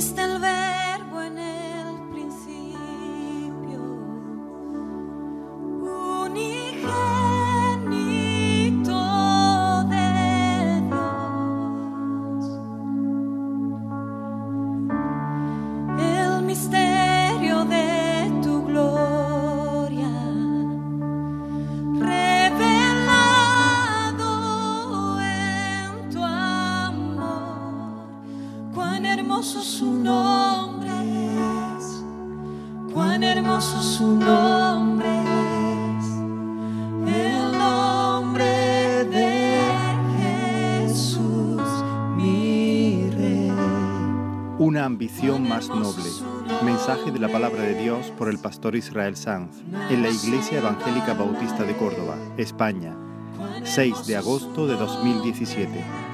dijiste el ambición más noble. Mensaje de la palabra de Dios por el pastor Israel Sanz en la Iglesia Evangélica Bautista de Córdoba, España, 6 de agosto de 2017.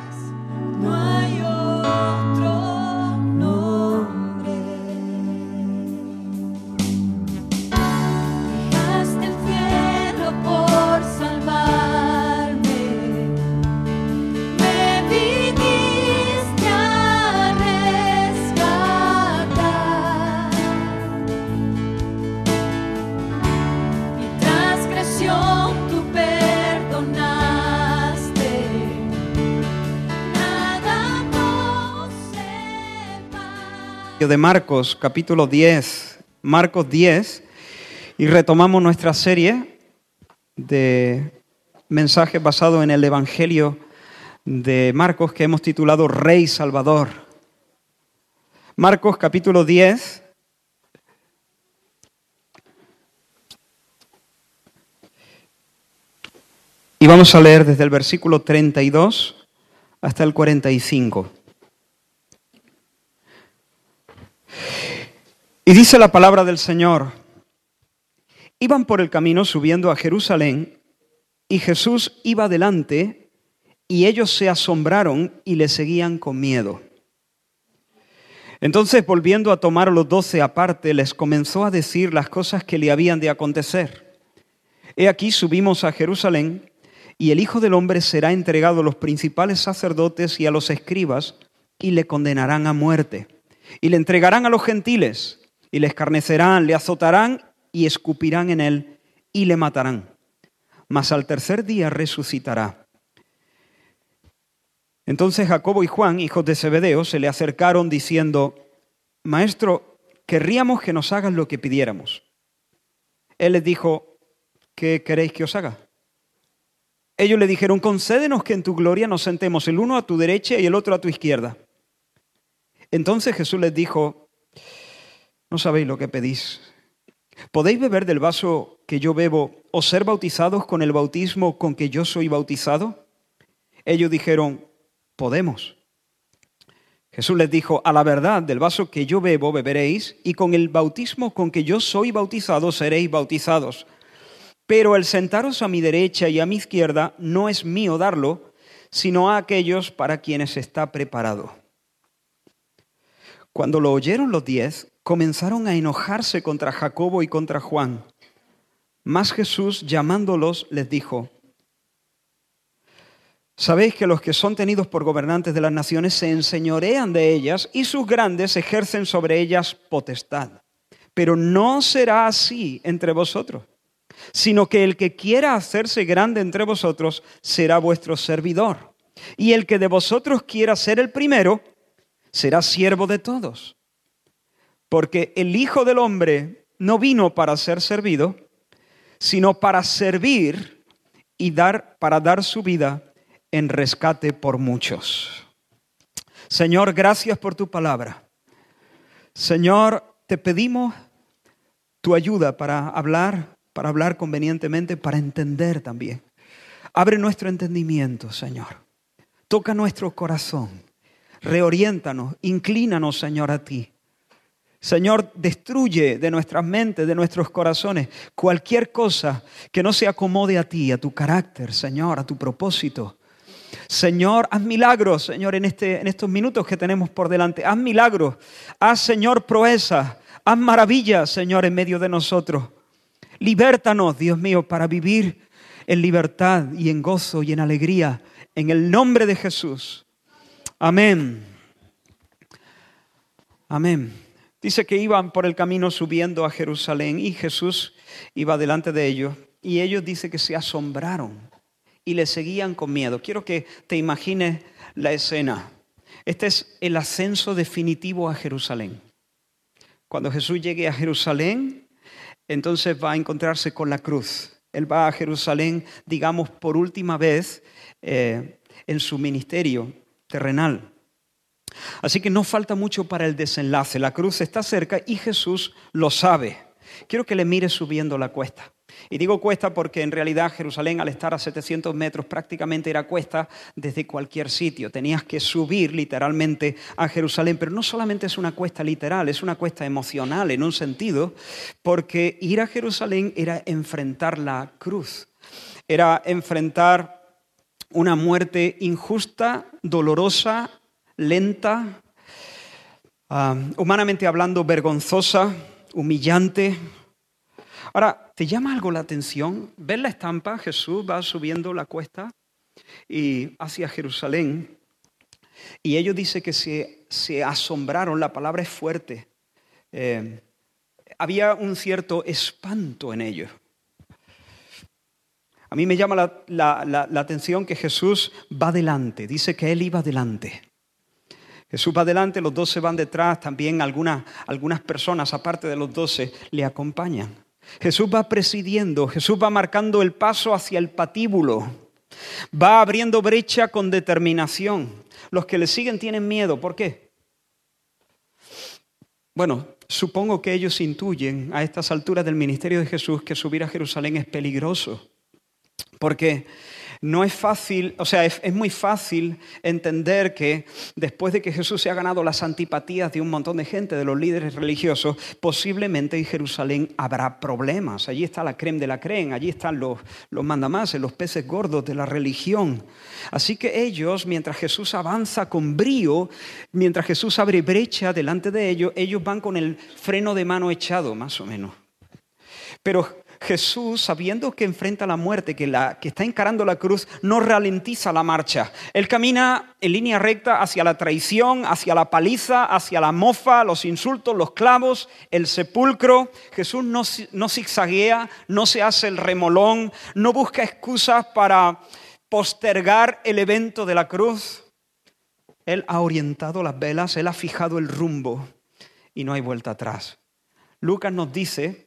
De Marcos, capítulo 10, Marcos 10, y retomamos nuestra serie de mensajes basados en el Evangelio de Marcos que hemos titulado Rey Salvador. Marcos capítulo 10. Y vamos a leer desde el versículo 32 hasta el 45. Y dice la palabra del Señor, iban por el camino subiendo a Jerusalén y Jesús iba delante y ellos se asombraron y le seguían con miedo. Entonces, volviendo a tomar a los doce aparte, les comenzó a decir las cosas que le habían de acontecer. He aquí subimos a Jerusalén y el Hijo del Hombre será entregado a los principales sacerdotes y a los escribas y le condenarán a muerte. Y le entregarán a los gentiles y le escarnecerán, le azotarán y escupirán en él y le matarán. Mas al tercer día resucitará. Entonces Jacobo y Juan, hijos de Zebedeo, se le acercaron diciendo, Maestro, querríamos que nos hagas lo que pidiéramos. Él les dijo, ¿qué queréis que os haga? Ellos le dijeron, concédenos que en tu gloria nos sentemos el uno a tu derecha y el otro a tu izquierda. Entonces Jesús les dijo, no sabéis lo que pedís. ¿Podéis beber del vaso que yo bebo o ser bautizados con el bautismo con que yo soy bautizado? Ellos dijeron, podemos. Jesús les dijo, a la verdad, del vaso que yo bebo beberéis y con el bautismo con que yo soy bautizado seréis bautizados. Pero el sentaros a mi derecha y a mi izquierda no es mío darlo, sino a aquellos para quienes está preparado. Cuando lo oyeron los diez, comenzaron a enojarse contra Jacobo y contra Juan. Mas Jesús, llamándolos, les dijo, Sabéis que los que son tenidos por gobernantes de las naciones se enseñorean de ellas y sus grandes ejercen sobre ellas potestad. Pero no será así entre vosotros, sino que el que quiera hacerse grande entre vosotros será vuestro servidor. Y el que de vosotros quiera ser el primero, será siervo de todos. Porque el Hijo del Hombre no vino para ser servido, sino para servir y dar para dar su vida en rescate por muchos. Señor, gracias por tu palabra. Señor, te pedimos tu ayuda para hablar, para hablar convenientemente, para entender también. Abre nuestro entendimiento, Señor. Toca nuestro corazón. Reoriéntanos, inclínanos, Señor, a ti. Señor, destruye de nuestras mentes, de nuestros corazones, cualquier cosa que no se acomode a ti, a tu carácter, Señor, a tu propósito. Señor, haz milagros, Señor, en, este, en estos minutos que tenemos por delante. Haz milagros. Haz, Señor, proezas. Haz maravillas, Señor, en medio de nosotros. Libértanos, Dios mío, para vivir en libertad y en gozo y en alegría. En el nombre de Jesús. Amén. Amén. Dice que iban por el camino subiendo a Jerusalén y Jesús iba delante de ellos y ellos dice que se asombraron y le seguían con miedo. Quiero que te imagines la escena. Este es el ascenso definitivo a Jerusalén. Cuando Jesús llegue a Jerusalén, entonces va a encontrarse con la cruz. Él va a Jerusalén, digamos, por última vez eh, en su ministerio terrenal. Así que no falta mucho para el desenlace. La cruz está cerca y Jesús lo sabe. Quiero que le mire subiendo la cuesta. Y digo cuesta porque en realidad Jerusalén al estar a 700 metros prácticamente era cuesta desde cualquier sitio. Tenías que subir literalmente a Jerusalén, pero no solamente es una cuesta literal, es una cuesta emocional en un sentido, porque ir a Jerusalén era enfrentar la cruz, era enfrentar una muerte injusta, dolorosa, lenta, ah, humanamente hablando vergonzosa, humillante. Ahora, ¿te llama algo la atención? ¿Ves la estampa? Jesús va subiendo la cuesta y hacia Jerusalén. Y ellos dicen que se, asombraron, la palabra es fuerte. Eh, había un cierto espanto en ellos. A mí me llama la, la, la, atención que Jesús va delante, dice que Él iba delante. Jesús va delante, los doce van detrás, también algunas, algunas personas, aparte de los doce, le acompañan. Jesús va presidiendo, Jesús va marcando el paso hacia el patíbulo, va abriendo brecha con determinación. Los que le siguen tienen miedo, ¿por qué? Bueno, supongo que ellos intuyen a estas alturas del ministerio de Jesús que subir a Jerusalén es peligroso. Porque no es fácil, o sea, es, muy fácil entender que después de que Jesús se ha ganado las antipatías de un montón de gente, de los líderes religiosos, posiblemente en Jerusalén habrá problemas. Allí está la creme de la creme, allí están los, los mandamases, los peces gordos de la religión. Así que ellos, mientras Jesús avanza con brío, mientras Jesús abre brecha delante de ellos, ellos van con el freno de mano echado, más o menos. Pero Jesús, sabiendo que enfrenta la muerte, que, la, que está encarando la cruz, no ralentiza la marcha. Él camina en línea recta hacia la traición, hacia la paliza, hacia la mofa, los insultos, los clavos, el sepulcro. Jesús no, no zigzaguea, no se hace el remolón, no busca excusas para postergar el evento de la cruz. Él ha orientado las velas, Él ha fijado el rumbo y no hay vuelta atrás. Lucas nos dice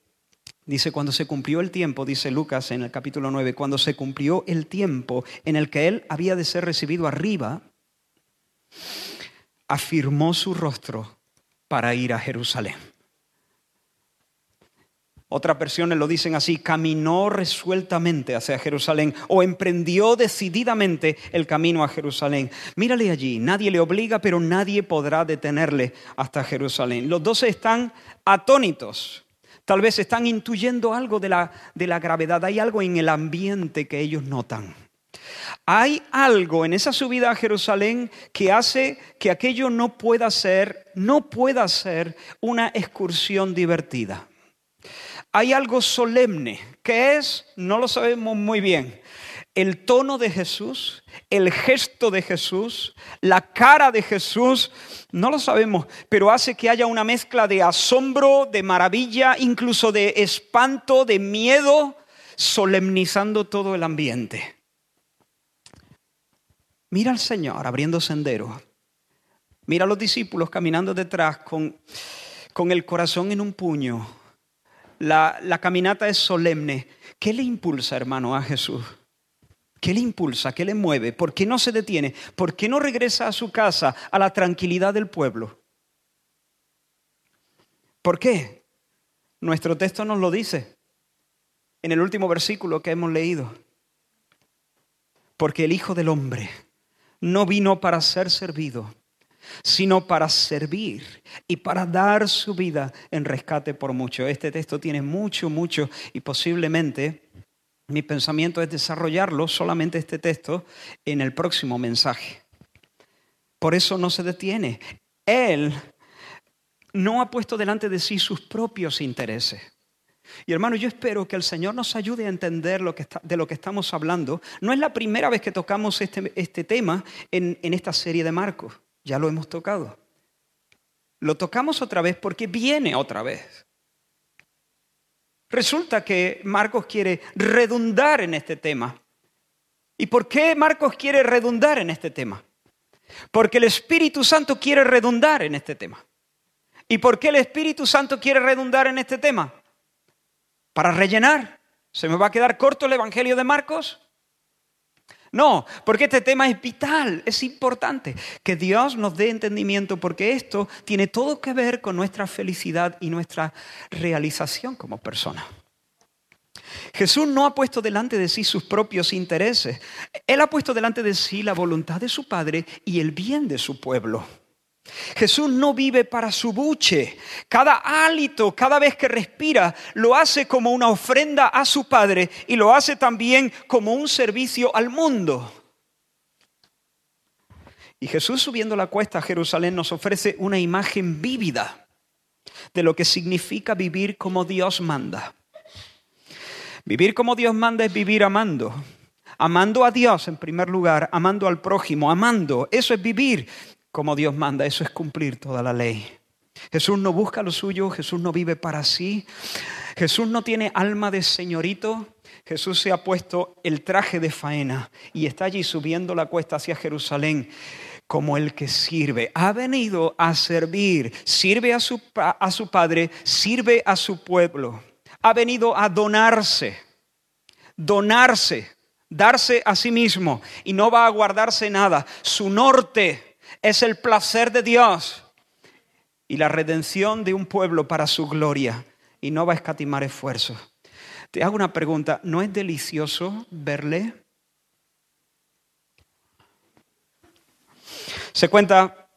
Dice, cuando se cumplió el tiempo, dice Lucas en el capítulo 9, cuando se cumplió el tiempo en el que él había de ser recibido arriba, afirmó su rostro para ir a Jerusalén. Otras versiones lo dicen así, caminó resueltamente hacia Jerusalén o emprendió decididamente el camino a Jerusalén. Mírale allí, nadie le obliga, pero nadie podrá detenerle hasta Jerusalén. Los doce están atónitos Tal vez están intuyendo algo de la, de la gravedad, hay algo en el ambiente que ellos notan. Hay algo en esa subida a Jerusalén que hace que aquello no pueda ser, no pueda ser una excursión divertida. Hay algo solemne, que es, no lo sabemos muy bien, el tono de Jesús, el gesto de Jesús, la cara de Jesús, no lo sabemos, pero hace que haya una mezcla de asombro, de maravilla, incluso de espanto, de miedo, solemnizando todo el ambiente. Mira al Señor abriendo senderos. Mira a los discípulos caminando detrás con, con el corazón en un puño. La, la caminata es solemne. ¿Qué le impulsa, hermano, a Jesús? ¿Qué le impulsa? ¿Qué le mueve? ¿Por qué no se detiene? ¿Por qué no regresa a su casa, a la tranquilidad del pueblo? ¿Por qué? Nuestro texto nos lo dice en el último versículo que hemos leído. Porque el Hijo del Hombre no vino para ser servido, sino para servir y para dar su vida en rescate por mucho. Este texto tiene mucho, mucho y posiblemente mi pensamiento es desarrollarlo, solamente este texto, en el próximo mensaje. Por eso no se detiene. Él no ha puesto delante de sí sus propios intereses. Y hermano, yo espero que el Señor nos ayude a entender lo que de lo que estamos hablando. No es la primera vez que tocamos este, este tema en, en esta serie de Marcos, ya lo hemos tocado. Lo tocamos otra vez porque viene otra vez. Resulta que Marcos quiere redundar en este tema. ¿Y por qué Marcos quiere redundar en este tema? Porque el Espíritu Santo quiere redundar en este tema. ¿Y por qué el Espíritu Santo quiere redundar en este tema? Para rellenar. ¿Se me va a quedar corto el Evangelio de Marcos? No, porque este tema es vital, es importante. Que Dios nos dé entendimiento porque esto tiene todo que ver con nuestra felicidad y nuestra realización como persona. Jesús no ha puesto delante de sí sus propios intereses. Él ha puesto delante de sí la voluntad de su Padre y el bien de su pueblo. Jesús no vive para su buche. Cada hálito, cada vez que respira, lo hace como una ofrenda a su Padre y lo hace también como un servicio al mundo. Y Jesús subiendo la cuesta a Jerusalén nos ofrece una imagen vívida de lo que significa vivir como Dios manda. Vivir como Dios manda es vivir amando. Amando a Dios en primer lugar, amando al prójimo, amando. Eso es vivir como Dios manda. Eso es cumplir toda la ley. Jesús no busca lo suyo, Jesús no vive para sí. Jesús no tiene alma de señorito. Jesús se ha puesto el traje de faena y está allí subiendo la cuesta hacia Jerusalén como el que sirve. Ha venido a servir, sirve a su, a su Padre, sirve a su pueblo. Ha venido a donarse, donarse, darse a sí mismo y no va a guardarse nada. Su norte es el placer de Dios y la redención de un pueblo para su gloria y no va a escatimar esfuerzos. Te hago una pregunta, ¿no es delicioso verle? Se cuenta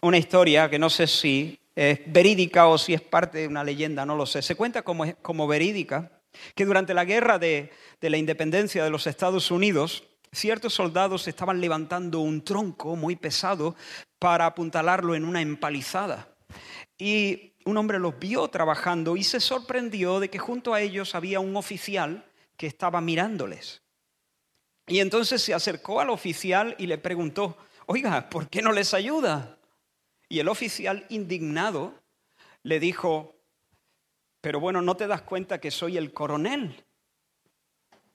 una historia que no sé si es verídica o si es parte de una leyenda, no lo sé. Se cuenta como, como verídica que durante la guerra de, de la independencia de los Estados Unidos, ciertos soldados estaban levantando un tronco muy pesado para apuntalarlo en una empalizada. Y un hombre los vio trabajando y se sorprendió de que junto a ellos había un oficial que estaba mirándoles. Y entonces se acercó al oficial y le preguntó, oiga, ¿por qué no les ayuda? Y el oficial, indignado, le dijo, pero bueno, ¿no te das cuenta que soy el coronel?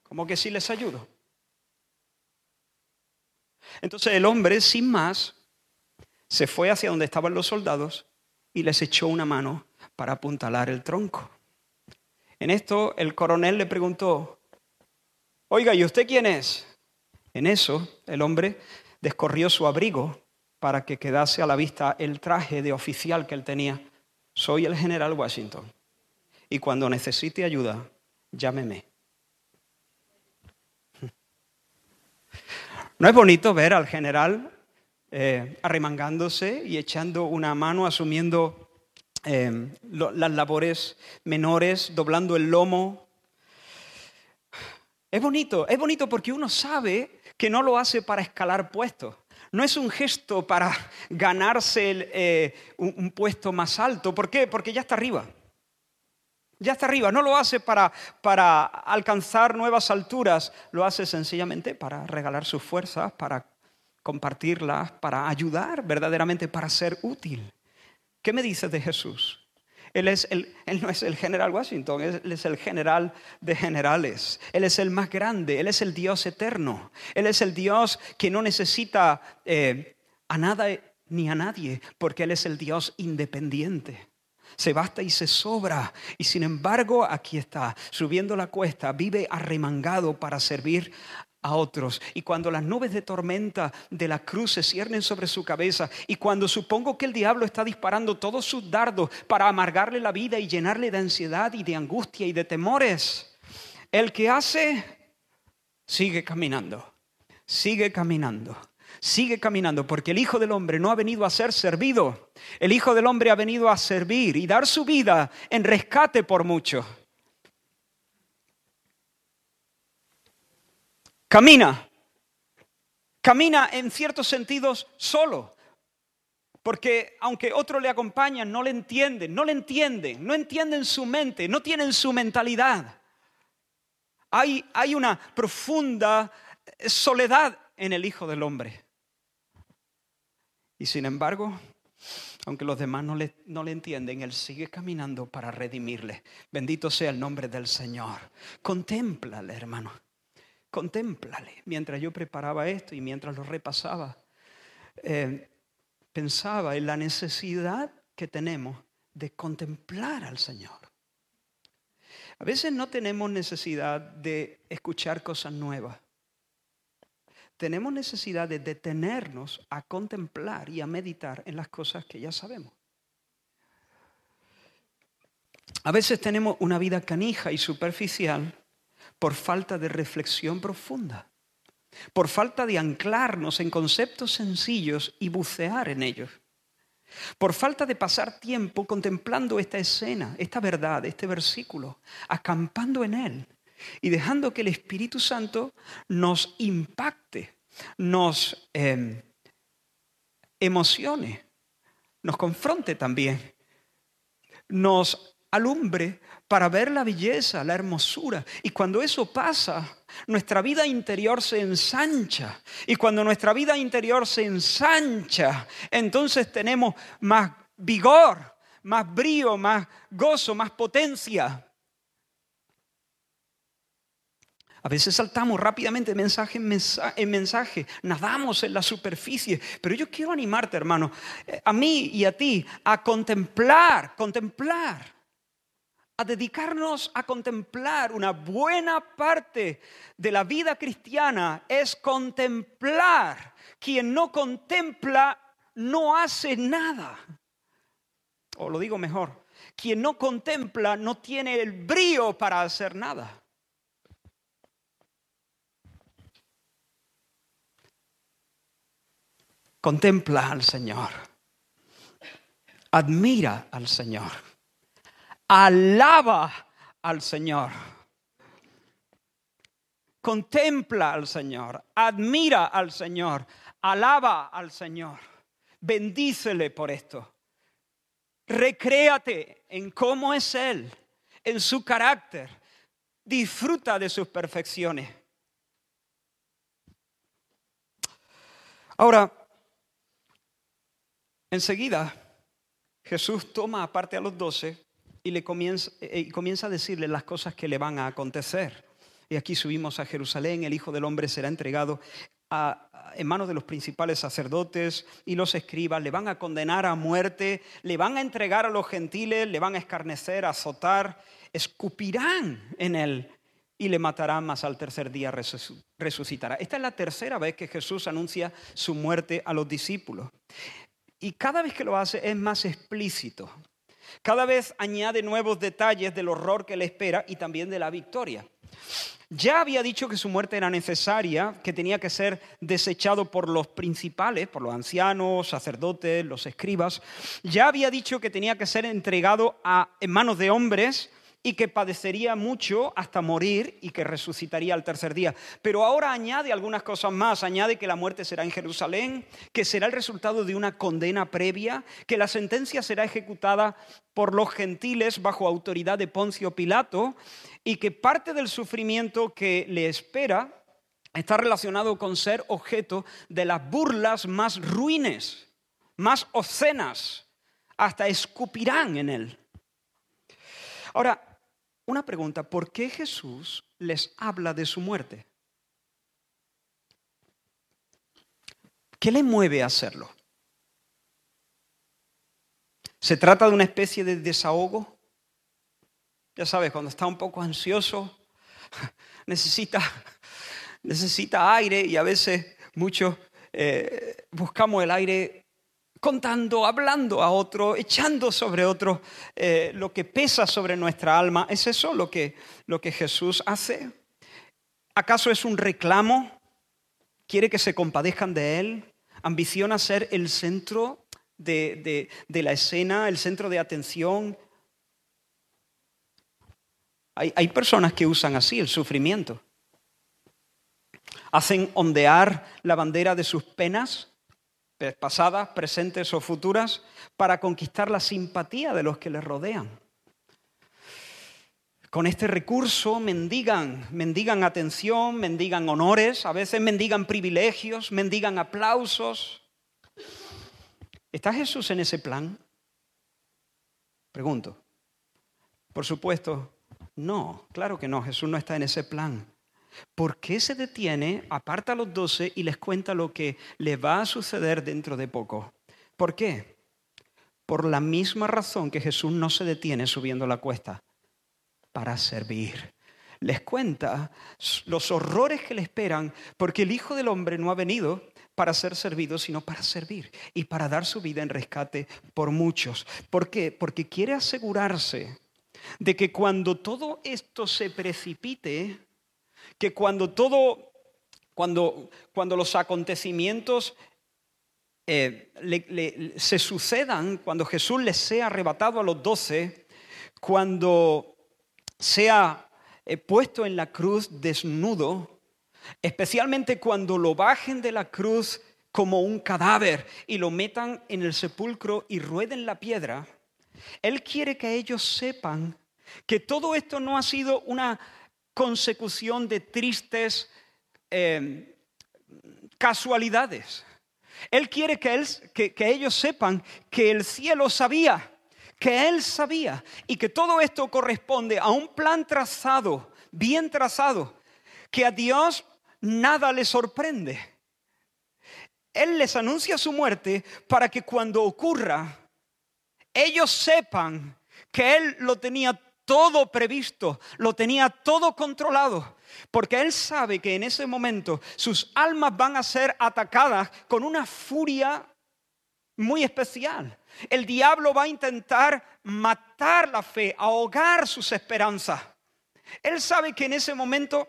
¿Cómo que sí les ayudo? Entonces el hombre, sin más, se fue hacia donde estaban los soldados y les echó una mano para apuntalar el tronco. En esto el coronel le preguntó, oiga, ¿y usted quién es? En eso el hombre descorrió su abrigo para que quedase a la vista el traje de oficial que él tenía. Soy el general Washington. Y cuando necesite ayuda, llámeme. ¿No es bonito ver al general eh, arremangándose y echando una mano, asumiendo eh, las labores menores, doblando el lomo? Es bonito, es bonito porque uno sabe que no lo hace para escalar puestos. No es un gesto para ganarse eh, un puesto más alto. ¿Por qué? Porque ya está arriba. Ya está arriba, no lo hace para, para alcanzar nuevas alturas, lo hace sencillamente para regalar sus fuerzas, para compartirlas, para ayudar verdaderamente, para ser útil. ¿Qué me dices de Jesús? Él, es el, él, no es el general Washington, Él es el general de generales. Él es el más grande, Él es el Dios eterno. Él es el Dios que no necesita eh, a nada ni a nadie, porque Él es el Dios independiente se basta y se sobra. Y sin embargo, aquí está, subiendo la cuesta, vive arremangado para servir a otros. Y cuando las nubes de tormenta de la cruz se ciernen sobre su cabeza y cuando supongo que el diablo está disparando todos sus dardos para amargarle la vida y llenarle de ansiedad y de angustia y de temores, el que hace sigue caminando, sigue caminando sigue caminando, porque el Hijo del Hombre no ha venido a ser servido, el Hijo del Hombre ha venido a servir y dar su vida en rescate por mucho. Camina, camina en ciertos sentidos solo, porque aunque otros le acompañan, no le entienden, no le entienden, no entienden su mente, no tienen su mentalidad. Hay, hay una profunda soledad en el Hijo del Hombre. Y sin embargo, Aunque los demás no le, no le entienden, Él sigue caminando para redimirle. Bendito sea el nombre del Señor. Contémplale, hermano. Contémplale. Mientras yo preparaba esto y mientras lo repasaba, eh, pensaba en la necesidad que tenemos de contemplar al Señor. A veces no tenemos necesidad de escuchar cosas nuevas. Tenemos necesidad de detenernos a contemplar y a meditar en las cosas que ya sabemos. A veces tenemos una vida canija y superficial por falta de reflexión profunda, por falta de anclarnos en conceptos sencillos y bucear en ellos. Por falta de pasar tiempo contemplando esta escena, esta verdad, este versículo, acampando en él y dejando que el Espíritu Santo nos impacte, nos em, emocione, nos confronte también, nos alumbre para ver la belleza, la hermosura. Y cuando eso pasa, nuestra vida interior se ensancha. Y cuando nuestra vida interior se ensancha, entonces tenemos más vigor, más brío, más gozo, más potencia. A veces saltamos rápidamente de mensaje en mensaje, nadamos en la superficie, pero yo quiero animarte, hermano, eh, a mí y a ti, a contemplar, contemplar a dedicarnos a contemplar una buena parte de la vida cristiana es contemplar. Quien no contempla no hace nada. O lo digo mejor, quien no contempla no tiene el brío para hacer nada. Contempla al Señor. Admira al Señor alaba al Señor. Contempla al Señor, admira al Señor, alaba al Señor. Bendícele por esto. Recréate en cómo es Él, en su carácter. Disfruta de sus perfecciones. Ahora, enseguida, Jesús toma aparte a los doce y, le comienza, eh, y comienza a decirle las cosas que le van a acontecer. Y aquí subimos a Jerusalén, el Hijo del Hombre será entregado en manos de los principales sacerdotes y los escribas, le van a condenar a muerte, le van a entregar a los gentiles, le van a escarnecer, a azotar, escupirán en él y le matarán, más al tercer día resucitará. Esta es la tercera vez que Jesús anuncia su muerte a los discípulos. Y cada vez que lo hace es más explícito. Cada vez añade nuevos detalles del horror que le espera y también de la victoria. Ya había dicho que su muerte era necesaria, que tenía que ser desechado por los principales, por los ancianos, sacerdotes, los escribas. Ya había dicho que tenía que ser entregado a, en manos de hombres y que padecería mucho hasta morir y que resucitaría al tercer día. Pero ahora añade algunas cosas más, añade que la muerte será en Jerusalén, que será el resultado de una condena previa, que la sentencia será ejecutada por los gentiles bajo autoridad de Poncio Pilato y que parte del sufrimiento que le espera está relacionado con ser objeto de las burlas más ruines, más obscenas, hasta escupirán en él. Ahora, una pregunta, ¿por qué Jesús les habla de su muerte? ¿Qué le mueve a hacerlo? ¿Se trata de una especie de desahogo? Ya sabes, cuando está un poco ansioso, necesita, necesita aire y a veces muchos eh, buscamos el aire contando, hablando a otro, echando sobre otro eh, lo que pesa sobre nuestra alma. ¿Es eso lo que, lo que Jesús hace? ¿Acaso es un reclamo? ¿Quiere que se compadezcan de Él? ¿Ambiciona ser el centro de, la escena, el centro de atención? Hay, hay personas que usan así el sufrimiento. Hacen ondear la bandera de sus penas pasadas, presentes o futuras, para conquistar la simpatía de los que les rodean. Con este recurso mendigan, mendigan atención, mendigan honores, a veces mendigan privilegios, mendigan aplausos. ¿Está Jesús en ese plan? Pregunto. Por supuesto, no, claro que no, Jesús no está en ese plan. ¿Por qué se detiene, aparta a los doce y les cuenta lo que le va a suceder dentro de poco? ¿Por qué? Por la misma razón que Jesús no se detiene subiendo la cuesta, para servir. Les cuenta los horrores que le esperan, porque el Hijo del Hombre no ha venido para ser servido, sino para servir y para dar su vida en rescate por muchos. ¿Por qué? Porque quiere asegurarse de que cuando todo esto se precipite, que cuando todo, cuando, cuando los acontecimientos eh, se sucedan, cuando Jesús les sea arrebatado a los doce, cuando sea eh, puesto en la cruz desnudo, especialmente cuando lo bajen de la cruz como un cadáver y lo metan en el sepulcro y rueden la piedra, Él quiere que ellos sepan que todo esto no ha sido una consecución de tristes eh, casualidades. Él quiere que, que ellos sepan que el cielo sabía, que Él sabía y que todo esto corresponde a un plan trazado, bien trazado, que a Dios nada le sorprende. Él les anuncia su muerte para que cuando ocurra, ellos sepan que Él lo tenía todo previsto, lo tenía todo controlado, porque Él sabe que en ese momento sus almas van a ser atacadas con una furia muy especial. El diablo va a intentar matar la fe, ahogar sus esperanzas. Él sabe que en ese momento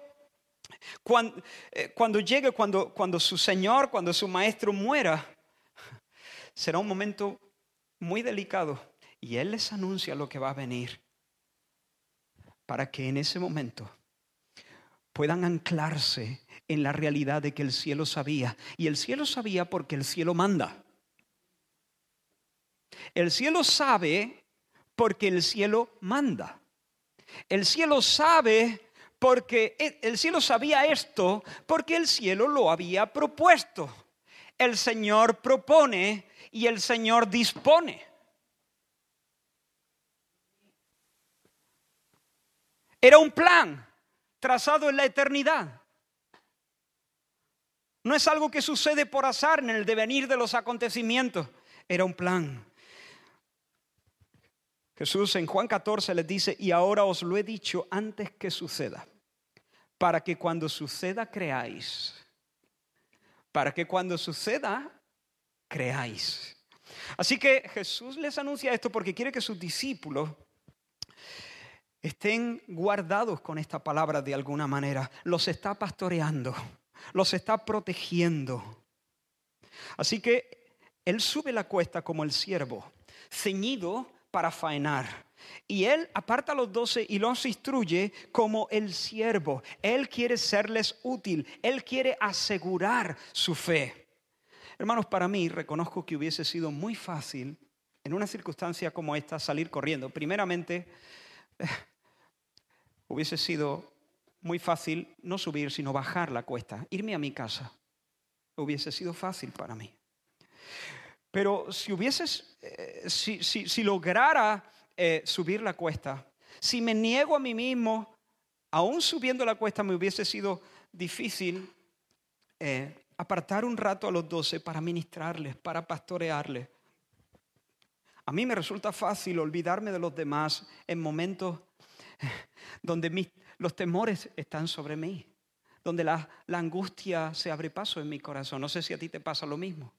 cuando, eh, cuando llegue, cuando, cuando su Señor, cuando su Maestro muera, será un momento muy delicado y Él les anuncia lo que va a venir para que en ese momento puedan anclarse en la realidad de que el cielo sabía. Y el cielo sabía porque el cielo manda. El cielo sabe porque el cielo manda. El cielo sabe porque el cielo sabía esto porque el cielo lo había propuesto. El Señor propone y el Señor dispone. Era un plan trazado en la eternidad. No es algo que sucede por azar en el devenir de los acontecimientos. Era un plan. Jesús en Juan 14 les dice, y ahora os lo he dicho antes que suceda, para que cuando suceda creáis. Para que cuando suceda creáis. Así que Jesús les anuncia esto porque quiere que sus discípulos estén guardados con esta palabra de alguna manera. Los está pastoreando, los está protegiendo. Así que Él sube la cuesta como el siervo, ceñido para faenar. Y Él aparta a los doce y los instruye como el siervo. Él quiere serles útil, Él quiere asegurar su fe. Hermanos, para mí reconozco que hubiese sido muy fácil en una circunstancia como esta salir corriendo. Primeramente, hubiese sido muy fácil no subir, sino bajar la cuesta, irme a mi casa. Hubiese sido fácil para mí. Pero si hubieses, eh, si, si, lograra eh, subir la cuesta, si me niego a mí mismo, aún subiendo la cuesta me hubiese sido difícil eh, apartar un rato a los doce para ministrarles, para pastorearles. A mí me resulta fácil olvidarme de los demás en momentos donde los temores están sobre mí, donde la, la angustia se abre paso en mi corazón. No sé si a ti te pasa lo mismo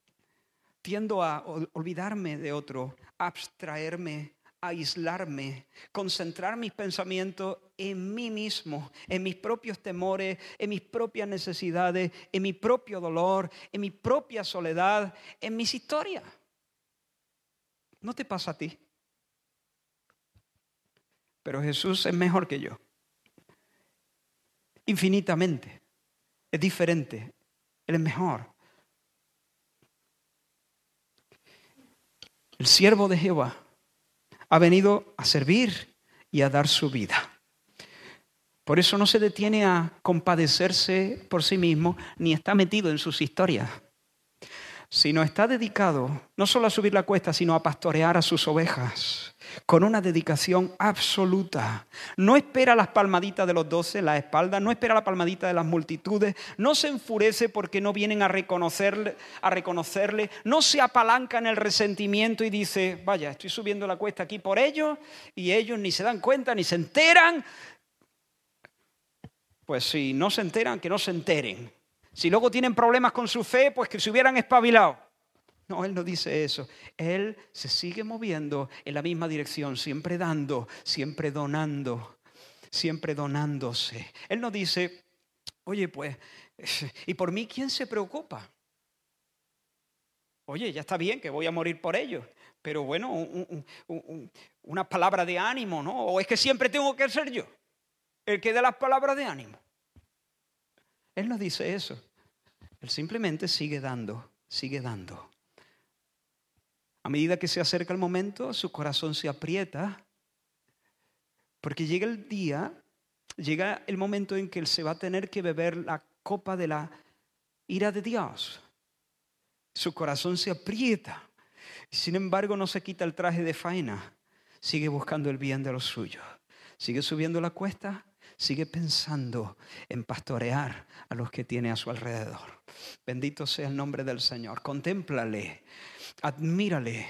tiendo a olvidarme de otro, abstraerme, aislarme, concentrar mis pensamientos en mí mismo, en mis propios temores, en mis propias necesidades, en mi propio dolor, en mi propia soledad, en mis historias. ¿No te pasa a ti? Pero Jesús es mejor que yo. Infinitamente. Es diferente. Él es mejor. El siervo de Jehová ha venido a servir y a dar su vida. Por eso no se detiene a compadecerse por sí mismo ni está metido en sus historias. Sino está dedicado no solo a subir la cuesta, sino a pastorear a sus ovejas con una dedicación absoluta. No espera las palmaditas de los doce la espalda, no espera la palmadita de las multitudes, no se enfurece porque no vienen a reconocerle, a reconocerle, no se apalanca en el resentimiento y dice, vaya, estoy subiendo la cuesta aquí por ellos y ellos ni se dan cuenta ni se enteran. Pues si no se enteran, que no se enteren. Si luego tienen problemas con su fe, pues que se hubieran espabilado. No, Él no dice eso. Él se sigue moviendo en la misma dirección, siempre dando, siempre donando, siempre donándose. Él no dice, oye, pues, ¿y por mí quién se preocupa? Oye, ya está bien que voy a morir por ellos, pero bueno, una palabra de ánimo, ¿no? O es que siempre tengo que ser yo el que dé las palabras de ánimo. Él no dice eso. Él simplemente sigue dando, sigue dando. A medida que se acerca el momento, su corazón se aprieta, porque llega el día, llega el momento en que él se va a tener que beber la copa de la ira de Dios. Su corazón se aprieta. Sin embargo, no se quita el traje de faena. Sigue buscando el bien de los suyos. Sigue subiendo la cuesta sigue pensando en pastorear a los que tiene a su alrededor. Bendito sea el nombre del Señor. Contémplale, admírale,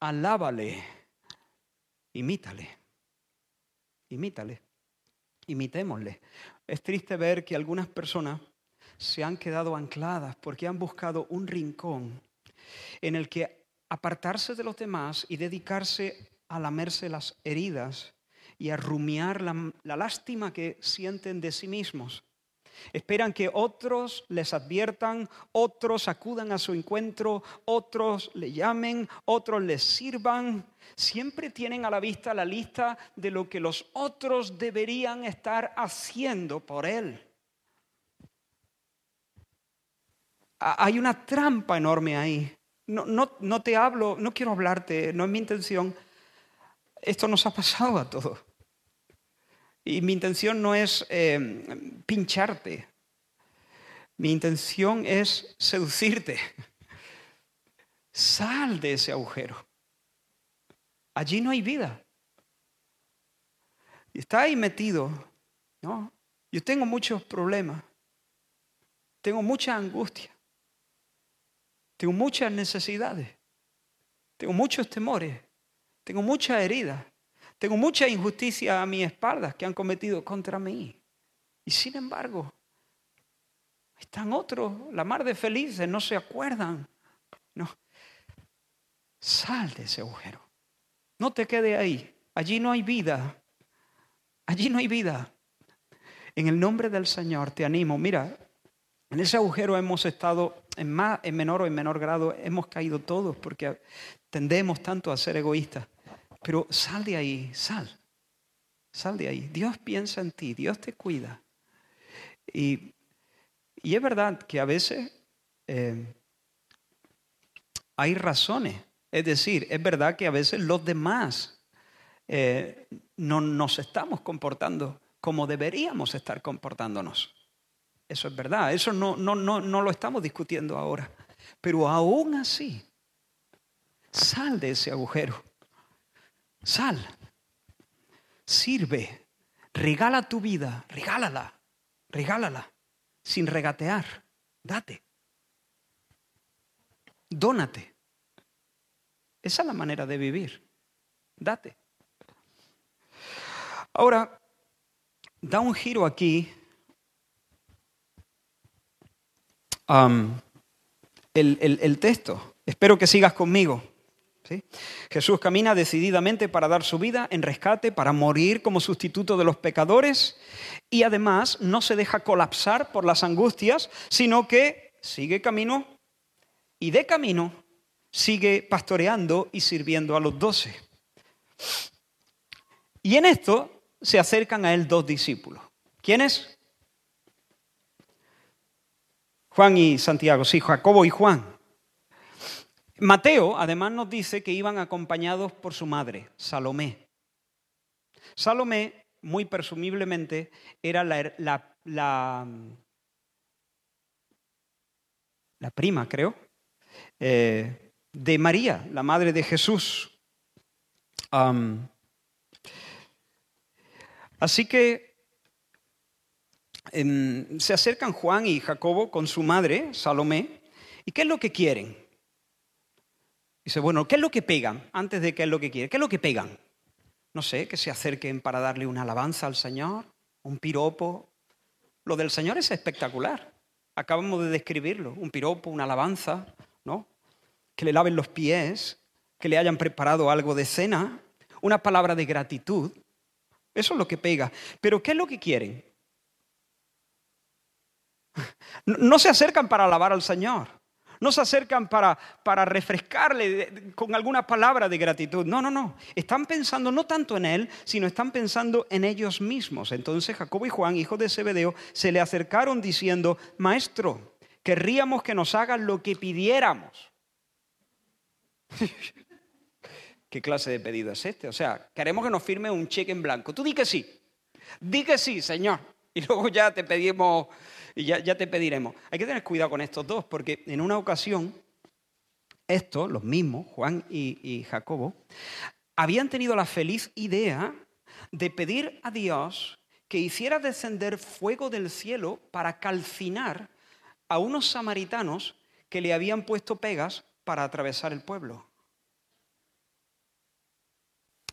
alábale, imítale, imítale, imitémosle. Es triste ver que algunas personas se han quedado ancladas porque han buscado un rincón en el que apartarse de los demás y dedicarse a lamerse las heridas y a rumiar la, lástima que sienten de sí mismos. Esperan que otros les adviertan, otros acudan a su encuentro, otros le llamen, otros les sirvan. Siempre tienen a la vista la lista de lo que los otros deberían estar haciendo por él. Hay una trampa enorme ahí. No, no, no te hablo, no quiero hablarte, no es mi intención esto nos ha pasado a todos. Y mi intención no es eh, pincharte. Mi intención es seducirte. Sal de ese agujero. Allí no hay vida. Y está ahí metido. ¿no? Yo tengo muchos problemas. Tengo mucha angustia. Tengo muchas necesidades. Tengo muchos temores. Tengo mucha herida. Tengo mucha injusticia a mi espalda que han cometido contra mí. Y sin embargo, están otros, la mar de felices, no se acuerdan. No. Sal de ese agujero. No te quede ahí. Allí no hay vida. Allí no hay vida. En el nombre del Señor te animo. Mira, en ese agujero hemos estado, en, más, en menor o en menor grado, hemos caído todos porque tendemos tanto a ser egoístas. Pero sal de ahí, sal. Sal de ahí. Dios piensa en ti, Dios te cuida. Y, es verdad que a veces eh, hay razones. Es decir, es verdad que a veces los demás eh, no nos estamos comportando como deberíamos estar comportándonos. Eso es verdad, eso no, no, no, no lo estamos discutiendo ahora. Pero aún así, sal de ese agujero Sal, sirve, regala tu vida, regálala, regálala, sin regatear, date, dónate. Esa es la manera de vivir, date. Ahora, da un giro aquí. el, el texto. Espero que sigas conmigo. Jesús camina decididamente para dar su vida en rescate, para morir como sustituto de los pecadores y además no se deja colapsar por las angustias, sino que sigue camino y de camino sigue pastoreando y sirviendo a los doce. Y en esto se acercan a él dos discípulos. ¿Quiénes? Juan y Santiago, sí, Jacobo y Juan. Mateo además nos dice que iban acompañados por su madre, Salomé. Salomé, muy presumiblemente, era la, la, prima, creo, eh, de María, la madre de Jesús. Así que em, se acercan Juan y Jacobo con su madre, Salomé, ¿y qué es lo que quieren? Dice, bueno, ¿qué es lo que pegan? Antes de qué es lo que quieren, ¿qué es lo que pegan? No sé, que se acerquen para darle una alabanza al Señor, un piropo. Lo del Señor es espectacular. Acabamos de describirlo, un piropo, una alabanza, ¿no? Que le laven los pies, que le hayan preparado algo de cena, una palabra de gratitud. Eso es lo que pega. Pero ¿qué es lo que quieren? No se acercan para alabar al Señor. No se acercan para, para refrescarle con alguna palabra de gratitud. No, no, no. Están pensando no tanto en Él, sino están pensando en ellos mismos. Entonces Jacobo y Juan, hijos de Zebedeo, se le acercaron diciendo, Maestro, querríamos que nos hagas lo que pidiéramos. ¿Qué clase de pedido es este? O sea, queremos que nos firme un cheque en blanco. Tú di que sí. Di que sí, Señor. Y luego ya te pedimos, y ya, ya te pediremos. Hay que tener cuidado con estos dos, porque en una ocasión, estos, los mismos, Juan y, Jacobo, habían tenido la feliz idea de pedir a Dios que hiciera descender fuego del cielo para calcinar a unos samaritanos que le habían puesto pegas para atravesar el pueblo.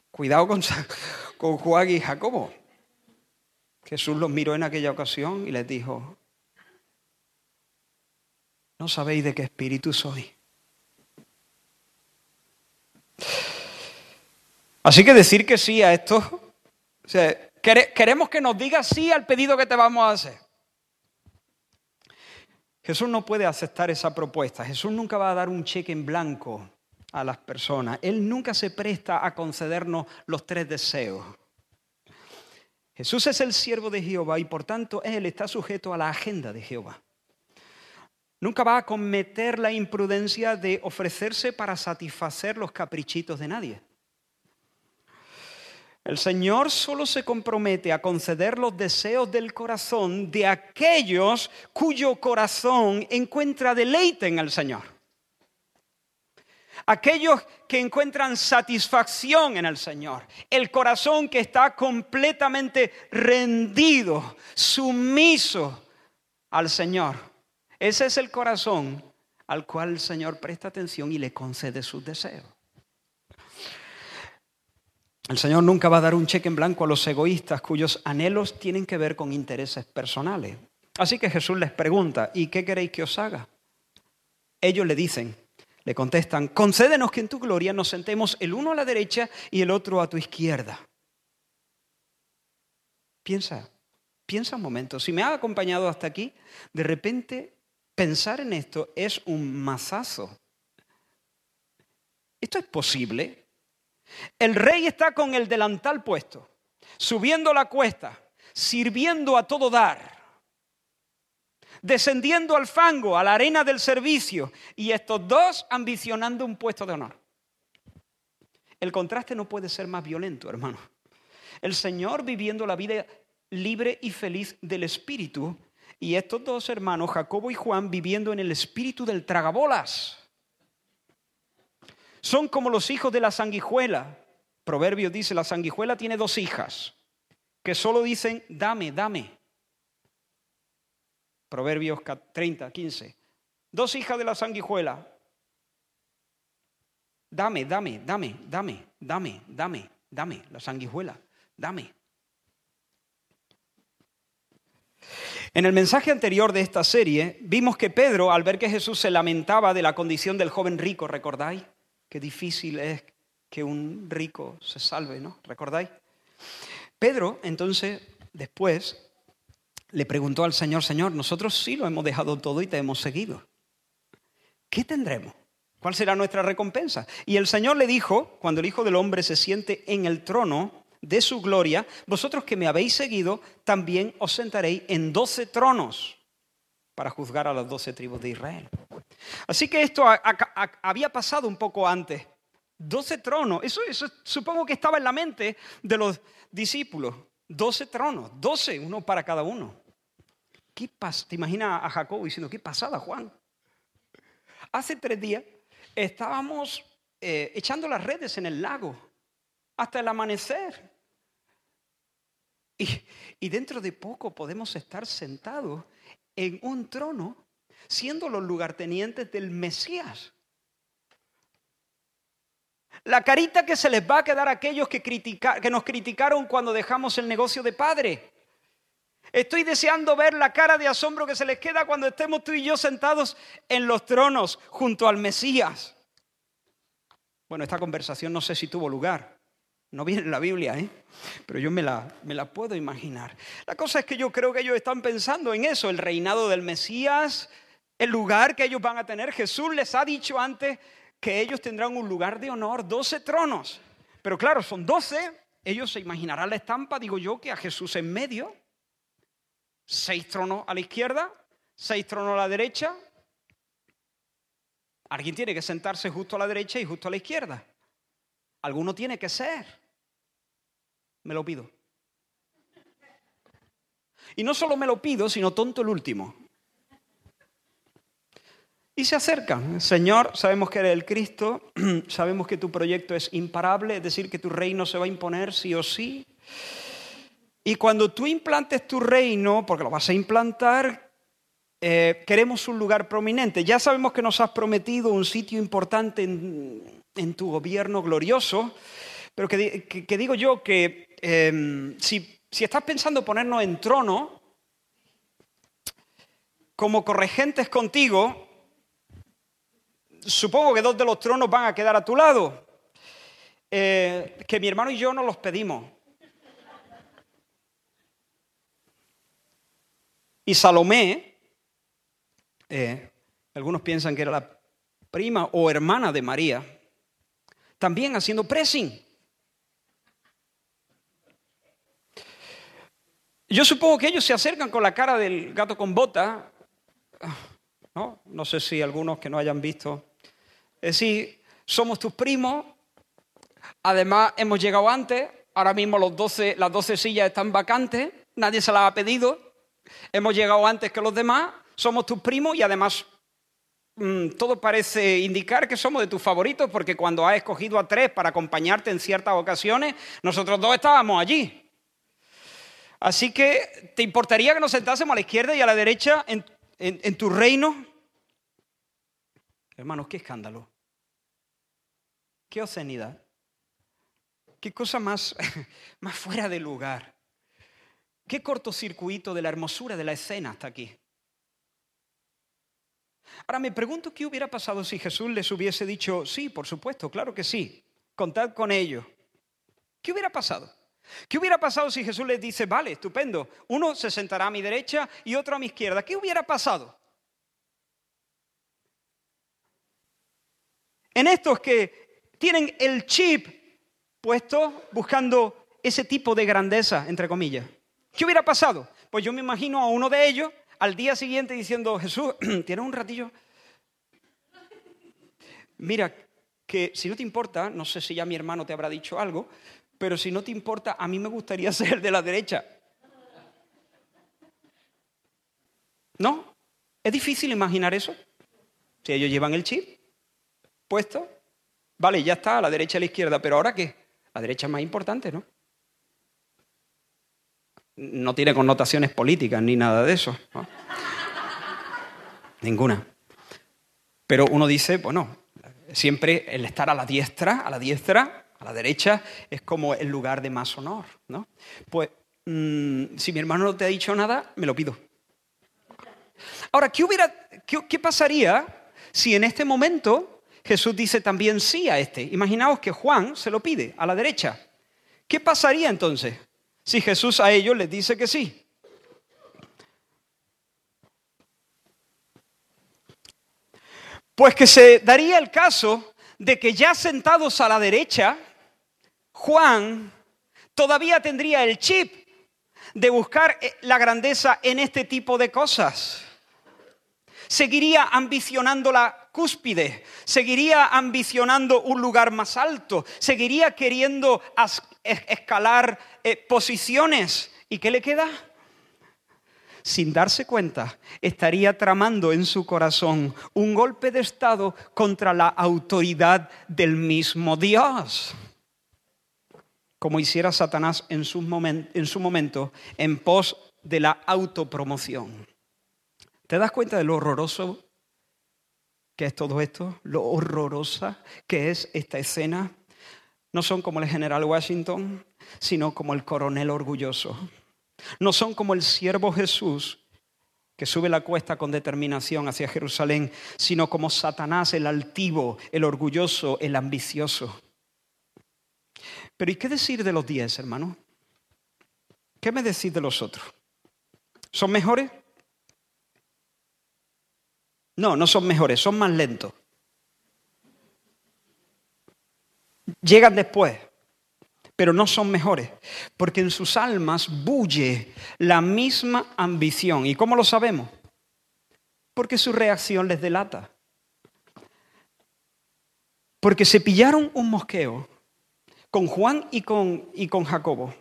Cuidado con, con Juan y Jacobo. Jesús los miró en aquella ocasión y les dijo, no sabéis de qué espíritu soy. Así que decir que sí a esto, queremos que nos digas sí al pedido que te vamos a hacer. Jesús no puede aceptar esa propuesta. Jesús nunca va a dar un cheque en blanco a las personas. Él nunca se presta a concedernos los tres deseos. Jesús es el siervo de Jehová y por tanto Él está sujeto a la agenda de Jehová. Nunca va a cometer la imprudencia de ofrecerse para satisfacer los caprichitos de nadie. El Señor solo se compromete a conceder los deseos del corazón de aquellos cuyo corazón encuentra deleite en el Señor. Aquellos que encuentran satisfacción en el Señor. El corazón que está completamente rendido, sumiso al Señor. Ese es el corazón al cual el Señor presta atención y le concede sus deseos. El Señor nunca va a dar un cheque en blanco a los egoístas cuyos anhelos tienen que ver con intereses personales. Así que Jesús les pregunta, ¿y qué queréis que os haga? Ellos le dicen, le contestan, concédenos que en tu gloria nos sentemos el uno a la derecha y el otro a tu izquierda. Piensa, piensa un momento. Si me ha acompañado hasta aquí, de repente pensar en esto es un mazazo. ¿Esto es posible? El rey está con el delantal puesto, subiendo la cuesta, sirviendo a todo dar, descendiendo al fango, a la arena del servicio, y estos dos ambicionando un puesto de honor. El contraste no puede ser más violento, hermano. El Señor viviendo la vida libre y feliz del Espíritu, y estos dos hermanos, Jacobo y Juan, viviendo en el espíritu del tragabolas. Son como los hijos de la sanguijuela. Proverbios dice, la sanguijuela tiene dos hijas que solo dicen, dame, dame. Proverbios 30, 15. Dos hijas de la sanguijuela. Dame, dame, dame, dame, dame, dame, dame, la sanguijuela, dame. En el mensaje anterior de esta serie vimos que Pedro, al ver que Jesús se lamentaba de la condición del joven rico, ¿recordáis? Qué difícil es que un rico se salve, ¿no? ¿Recordáis? Pedro, entonces, después, le preguntó al Señor, Señor, nosotros sí lo hemos dejado todo y te hemos seguido. ¿Qué tendremos? ¿Cuál será nuestra recompensa? Y el Señor le dijo, cuando el Hijo del Hombre se siente en el trono de su gloria, vosotros que me habéis seguido, también os sentaréis en doce tronos para juzgar a las doce tribus de Israel. Así que esto había pasado un poco antes. Doce tronos, eso, eso supongo que estaba en la mente de los discípulos. Doce tronos, doce, uno para cada uno. ¿Qué pasa? ¿Te imaginas a Jacobo diciendo, qué pasada, Juan? Hace tres días estábamos eh, echando las redes en el lago hasta el amanecer. Y, dentro de poco podemos estar sentados en un trono siendo los lugartenientes del Mesías. La carita que se les va a quedar a aquellos que, que nos criticaron cuando dejamos el negocio de padre. Estoy deseando ver la cara de asombro que se les queda cuando estemos tú y yo sentados en los tronos junto al Mesías. Bueno, esta conversación no sé si tuvo lugar. No viene en la Biblia, ¿eh? pero yo me la, me la puedo imaginar. La cosa es que yo creo que ellos están pensando en eso, el reinado del Mesías, el lugar que ellos van a tener. Jesús les ha dicho antes que ellos tendrán un lugar de honor, 12 tronos. Pero claro, son 12, ellos se imaginarán la estampa, digo yo, que a Jesús en medio, seis tronos a la izquierda, seis tronos a la derecha. Alguien tiene que sentarse justo a la derecha y justo a la izquierda. Alguno tiene que ser. Me lo pido. Y no solo me lo pido, sino tonto el último. Y se acercan. Señor, sabemos que eres el Cristo, sabemos que tu proyecto es imparable, es decir, que tu reino se va a imponer sí o sí. Y cuando tú implantes tu reino, porque lo vas a implantar, eh, queremos un lugar prominente. Ya sabemos que nos has prometido un sitio importante en, tu gobierno glorioso, pero que, digo yo que em, si, estás pensando ponernos en trono, como corregentes contigo, supongo que dos de los tronos van a quedar a tu lado. Eh, que mi hermano y yo no los pedimos. Y Salomé, eh, algunos piensan que era la prima o hermana de María, también haciendo pressing. Yo supongo que ellos se acercan con la cara del gato con bota. No, no sé si algunos que no hayan visto. Es decir, somos tus primos, además hemos llegado antes, ahora mismo los 12, las 12 sillas están vacantes, nadie se las ha pedido, hemos llegado antes que los demás, somos tus primos y además mm, todo parece indicar que somos de tus favoritos porque cuando has escogido a tres para acompañarte en ciertas ocasiones, nosotros dos estábamos allí. Así que, ¿te importaría que nos sentásemos a la izquierda y a la derecha en tu reino? Hermanos, qué escándalo. Qué obscenidad. Qué cosa más, más fuera de lugar. Qué cortocircuito de la hermosura de la escena hasta aquí. Ahora me pregunto qué hubiera pasado si Jesús les hubiese dicho, sí, por supuesto, claro que sí, contad con ellos. ¿Qué hubiera pasado? ¿Qué hubiera pasado si Jesús les dice, vale, estupendo, uno se sentará a mi derecha y otro a mi izquierda? ¿Qué hubiera pasado? En estos que tienen el chip puesto buscando ese tipo de grandeza, entre comillas. ¿Qué hubiera pasado? Pues yo me imagino a uno de ellos al día siguiente diciendo, Jesús, ¿tienes un ratillo? Mira, que si no te importa, no sé si ya mi hermano te habrá dicho algo, pero si no te importa, a mí me gustaría ser de la derecha. ¿No? ¿Es difícil imaginar eso? Si ellos llevan el chip, puesto, vale, ya está, a la derecha y a la izquierda, pero ahora qué? La derecha es más importante, ¿no? No tiene connotaciones políticas ni nada de eso. Ninguna. Pero uno dice, bueno, siempre el estar a la diestra, a la diestra, a la derecha, es como el lugar de más honor, ¿no? Pues mm, si mi hermano no te ha dicho nada, me lo pido. Ahora, ¿qué, hubiera, qué pasaría si en este momento Jesús dice también sí a este. Imaginaos que Juan se lo pide a la derecha. ¿Qué pasaría entonces si Jesús a ellos les dice que sí? Pues que se daría el caso de que ya sentados a la derecha, Juan todavía tendría el chip de buscar eh, la grandeza en este tipo de cosas. Seguiría ambicionando la cúspide, seguiría ambicionando un lugar más alto, seguiría queriendo escalar eh, posiciones. ¿Y qué le queda? sin darse cuenta, estaría tramando en su corazón un golpe de Estado contra la autoridad del mismo Dios, como hiciera Satanás en su, momento en pos de la autopromoción. ¿Te das cuenta de lo horroroso que es todo esto? Lo horrorosa que es esta escena. No son como el general Washington, sino como el coronel orgulloso. No son como el siervo Jesús que sube la cuesta con determinación hacia Jerusalén, sino como Satanás, el altivo, el orgulloso, el ambicioso. Pero ¿y qué decir de los diez, hermano? ¿Qué me decís de los otros? ¿Son mejores? No, no son mejores, son más lentos. Llegan después pero no son mejores, porque en sus almas bulle la misma ambición. ¿Y cómo lo sabemos? Porque su reacción les delata. Porque se pillaron un mosqueo con Juan y con, y con Jacobo.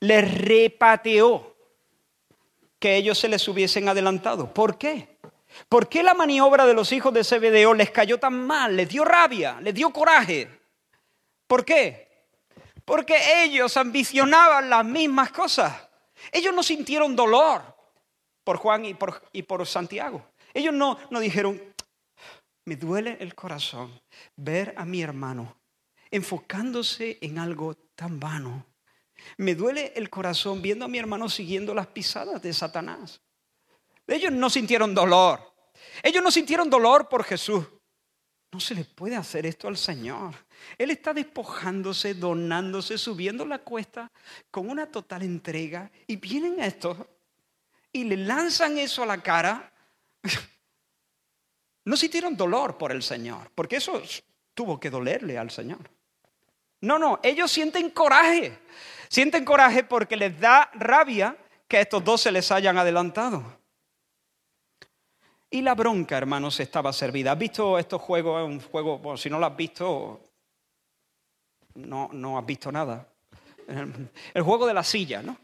Les repateó que ellos se les hubiesen adelantado. ¿Por qué? ¿Por qué la maniobra de los hijos de Zebedeo les cayó tan mal? Les dio rabia, les dio coraje. ¿Por qué? Porque ellos ambicionaban las mismas cosas. Ellos no sintieron dolor por Juan y por, y por Santiago. Ellos no, no dijeron, me duele el corazón ver a mi hermano enfocándose en algo tan vano. Me duele el corazón viendo a mi hermano siguiendo las pisadas de Satanás. Ellos no sintieron dolor. Ellos no sintieron dolor por Jesús. No se le puede hacer esto al Señor. Él está despojándose, donándose, subiendo la cuesta con una total entrega. Y vienen estos y le lanzan eso a la cara. No sintieron dolor por el Señor, porque eso tuvo que dolerle al Señor. No, no, ellos sienten coraje. Sienten coraje porque les da rabia que estos dos se les hayan adelantado. Y la bronca, hermanos, estaba servida. ¿Has visto estos juegos? Un juego, bueno, si no lo has visto, no, no has visto nada. El juego de la silla, ¿no?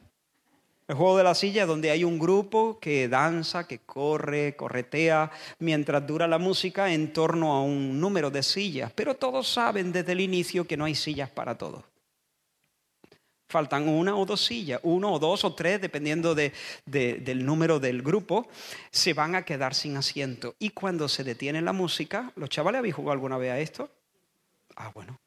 El juego de la silla donde hay un grupo que danza, que corre, corretea mientras dura la música en torno a un número de sillas. Pero todos saben desde el inicio que no hay sillas para todos. Faltan una o dos sillas, uno o dos o tres, dependiendo del número del grupo, se van a quedar sin asiento. Y cuando se detiene la música, ¿los chavales habéis jugado alguna vez a esto? Ah, bueno.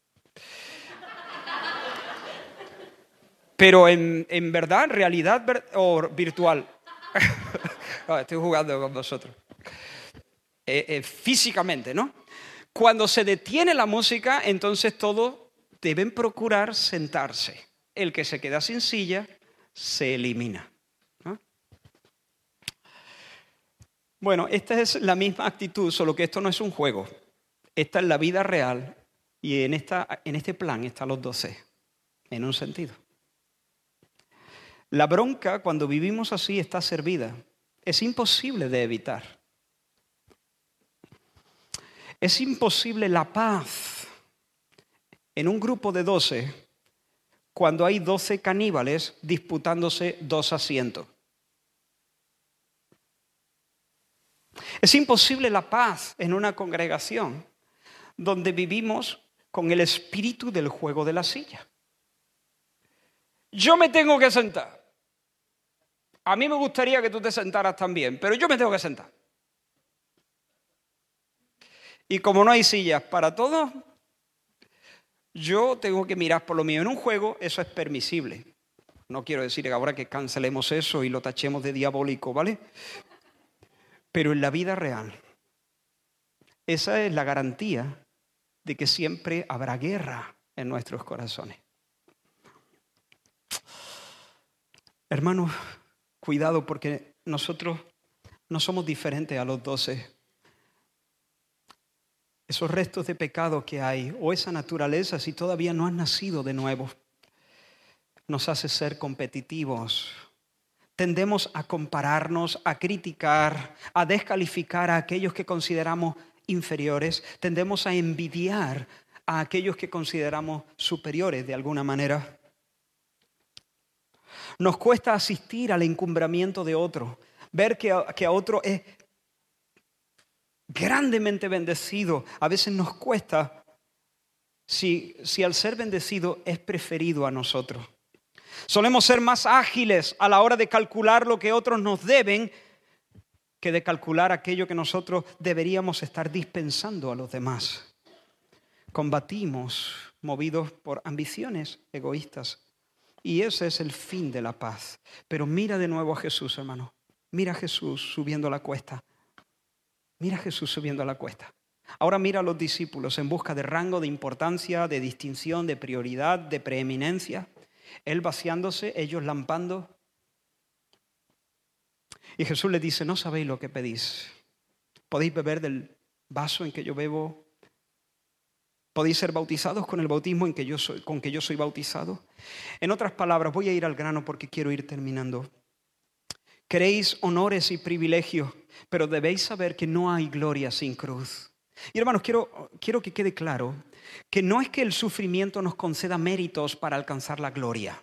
Pero en, verdad, en realidad o virtual. Estoy jugando con vosotros. Eh, eh, físicamente, ¿no? Cuando se detiene la música, entonces todos deben procurar sentarse el que se queda sin silla se elimina. Bueno, esta es la misma actitud, solo que esto no es un juego. Esta es la vida real y en, esta, en este plan están los doce, en un sentido. La bronca, cuando vivimos así, está servida. Es imposible de evitar. Es imposible la paz en un grupo de doce cuando hay doce caníbales disputándose dos asientos. Es imposible la paz en una congregación donde vivimos con el espíritu del juego de la silla. Yo me tengo que sentar. A mí me gustaría que tú te sentaras también, pero yo me tengo que sentar. Y como no hay sillas para todos, yo tengo que mirar por lo mío. En un juego eso es permisible. No quiero decir ahora que cancelemos eso y lo tachemos de diabólico, ¿vale? Pero en la vida real, esa es la garantía de que siempre habrá guerra en nuestros corazones. Hermanos, cuidado porque nosotros no somos diferentes a los doce esos restos de pecado que hay o esa naturaleza, si todavía no has nacido de nuevo, nos hace ser competitivos. Tendemos a compararnos, a criticar, a descalificar a aquellos que consideramos inferiores. Tendemos a envidiar a aquellos que consideramos superiores de alguna manera. Nos cuesta asistir al encumbramiento de otro. Ver que a, que a otro es grandemente bendecido, a veces nos cuesta si, si al ser bendecido es preferido a nosotros. Solemos ser más ágiles a la hora de calcular lo que otros nos deben que de calcular aquello que nosotros deberíamos estar dispensando a los demás. Combatimos movidos por ambiciones egoístas. Y ese es el fin de la paz. Pero mira de nuevo a Jesús, hermano. Mira a Jesús subiendo la cuesta. Mira a Jesús subiendo la cuesta. Ahora mira a los discípulos en busca de rango, de importancia, de distinción, de prioridad, de preeminencia. Él vaciándose, ellos lampando. Y Jesús les dice, no sabéis lo que pedís. ¿Podéis beber del vaso en que yo bebo? ¿Podéis ser bautizados con el bautismo en que yo soy, con que yo soy bautizado? En otras palabras, voy a ir al grano porque quiero ir terminando. Queréis honores y privilegios, pero debéis saber que no hay gloria sin cruz. Y hermanos, quiero, quiero que quede claro que no es que el sufrimiento nos conceda méritos para alcanzar la gloria.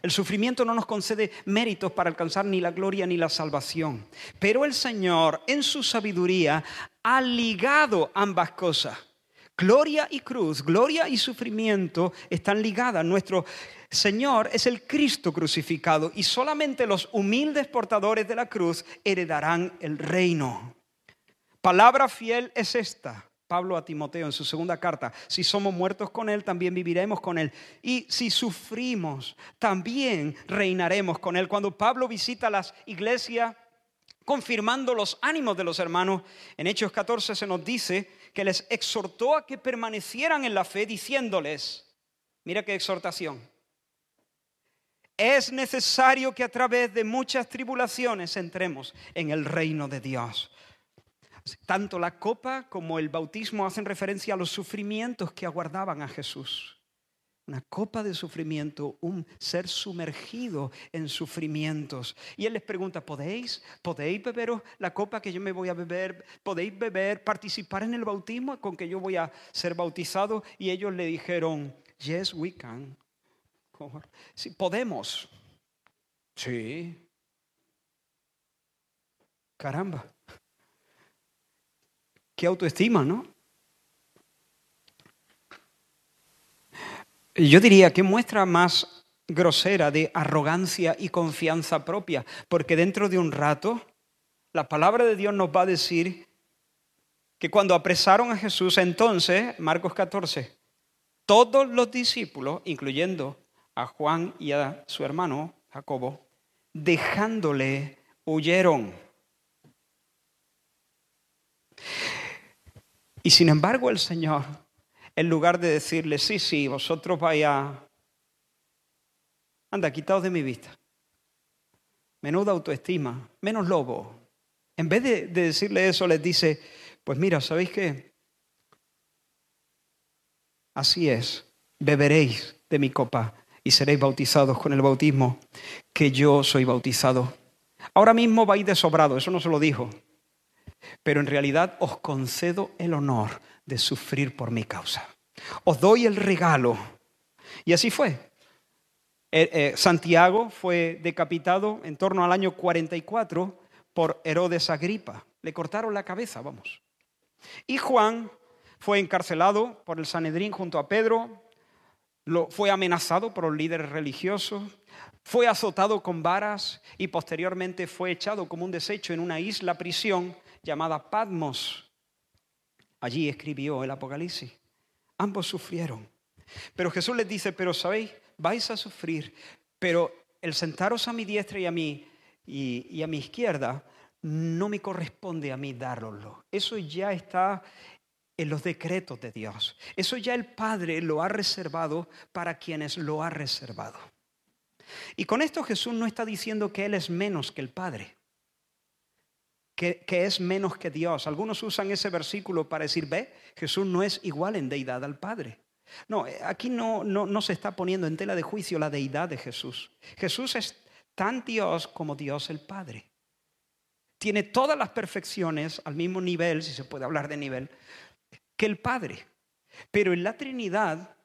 El sufrimiento no nos concede méritos para alcanzar ni la gloria ni la salvación. Pero el Señor, en su sabiduría, ha ligado ambas cosas. Gloria y cruz, gloria y sufrimiento están ligadas. Nuestro Señor es el Cristo crucificado y solamente los humildes portadores de la cruz heredarán el reino. Palabra fiel es esta. Pablo a Timoteo en su segunda carta, si somos muertos con Él, también viviremos con Él. Y si sufrimos, también reinaremos con Él. Cuando Pablo visita las iglesias, confirmando los ánimos de los hermanos, en Hechos 14 se nos dice que les exhortó a que permanecieran en la fe, diciéndoles, mira qué exhortación, es necesario que a través de muchas tribulaciones entremos en el reino de Dios. Tanto la copa como el bautismo hacen referencia a los sufrimientos que aguardaban a Jesús. Una copa de sufrimiento, un ser sumergido en sufrimientos. Y él les pregunta, ¿podéis? ¿Podéis beberos la copa que yo me voy a beber? ¿Podéis beber, participar en el bautismo con que yo voy a ser bautizado? Y ellos le dijeron, yes, we can. Sí, podemos. Sí. Caramba. Qué autoestima, ¿no? Yo diría que muestra más grosera de arrogancia y confianza propia, porque dentro de un rato la palabra de Dios nos va a decir que cuando apresaron a Jesús, entonces, Marcos 14, todos los discípulos, incluyendo a Juan y a su hermano Jacobo, dejándole, huyeron. Y sin embargo el Señor, en lugar de decirle, sí, sí, vosotros vaya, anda, quitaos de mi vista. Menuda autoestima, menos lobo. En vez de, de decirle eso, les dice, pues mira, ¿sabéis qué? Así es, beberéis de mi copa y seréis bautizados con el bautismo que yo soy bautizado. Ahora mismo vais de sobrado, eso no se lo dijo. Pero en realidad os concedo el honor de sufrir por mi causa. Os doy el regalo. Y así fue. Eh, eh, Santiago fue decapitado en torno al año 44 por Herodes Agripa. Le cortaron la cabeza, vamos. Y Juan fue encarcelado por el Sanedrín junto a Pedro, fue amenazado por los líderes religiosos, fue azotado con varas y posteriormente fue echado como un desecho en una isla prisión llamada Patmos. Allí escribió el Apocalipsis. Ambos sufrieron. Pero Jesús les dice, pero sabéis, vais a sufrir, pero el sentaros a mi diestra y a mí y, a mi izquierda no me corresponde a mí dároslo. Eso ya está en los decretos de Dios. Eso ya el Padre lo ha reservado para quienes lo ha reservado. Y con esto Jesús no está diciendo que Él es menos que el Padre, que, es menos que Dios. Algunos usan ese versículo para decir, ve, Jesús no es igual en deidad al Padre. No, eh, aquí no, no, no se está poniendo en tela de juicio la deidad de Jesús. Jesús es tan Dios como Dios el Padre. Tiene todas las perfecciones al mismo nivel, si se puede hablar de nivel, que el Padre. Pero en la Trinidad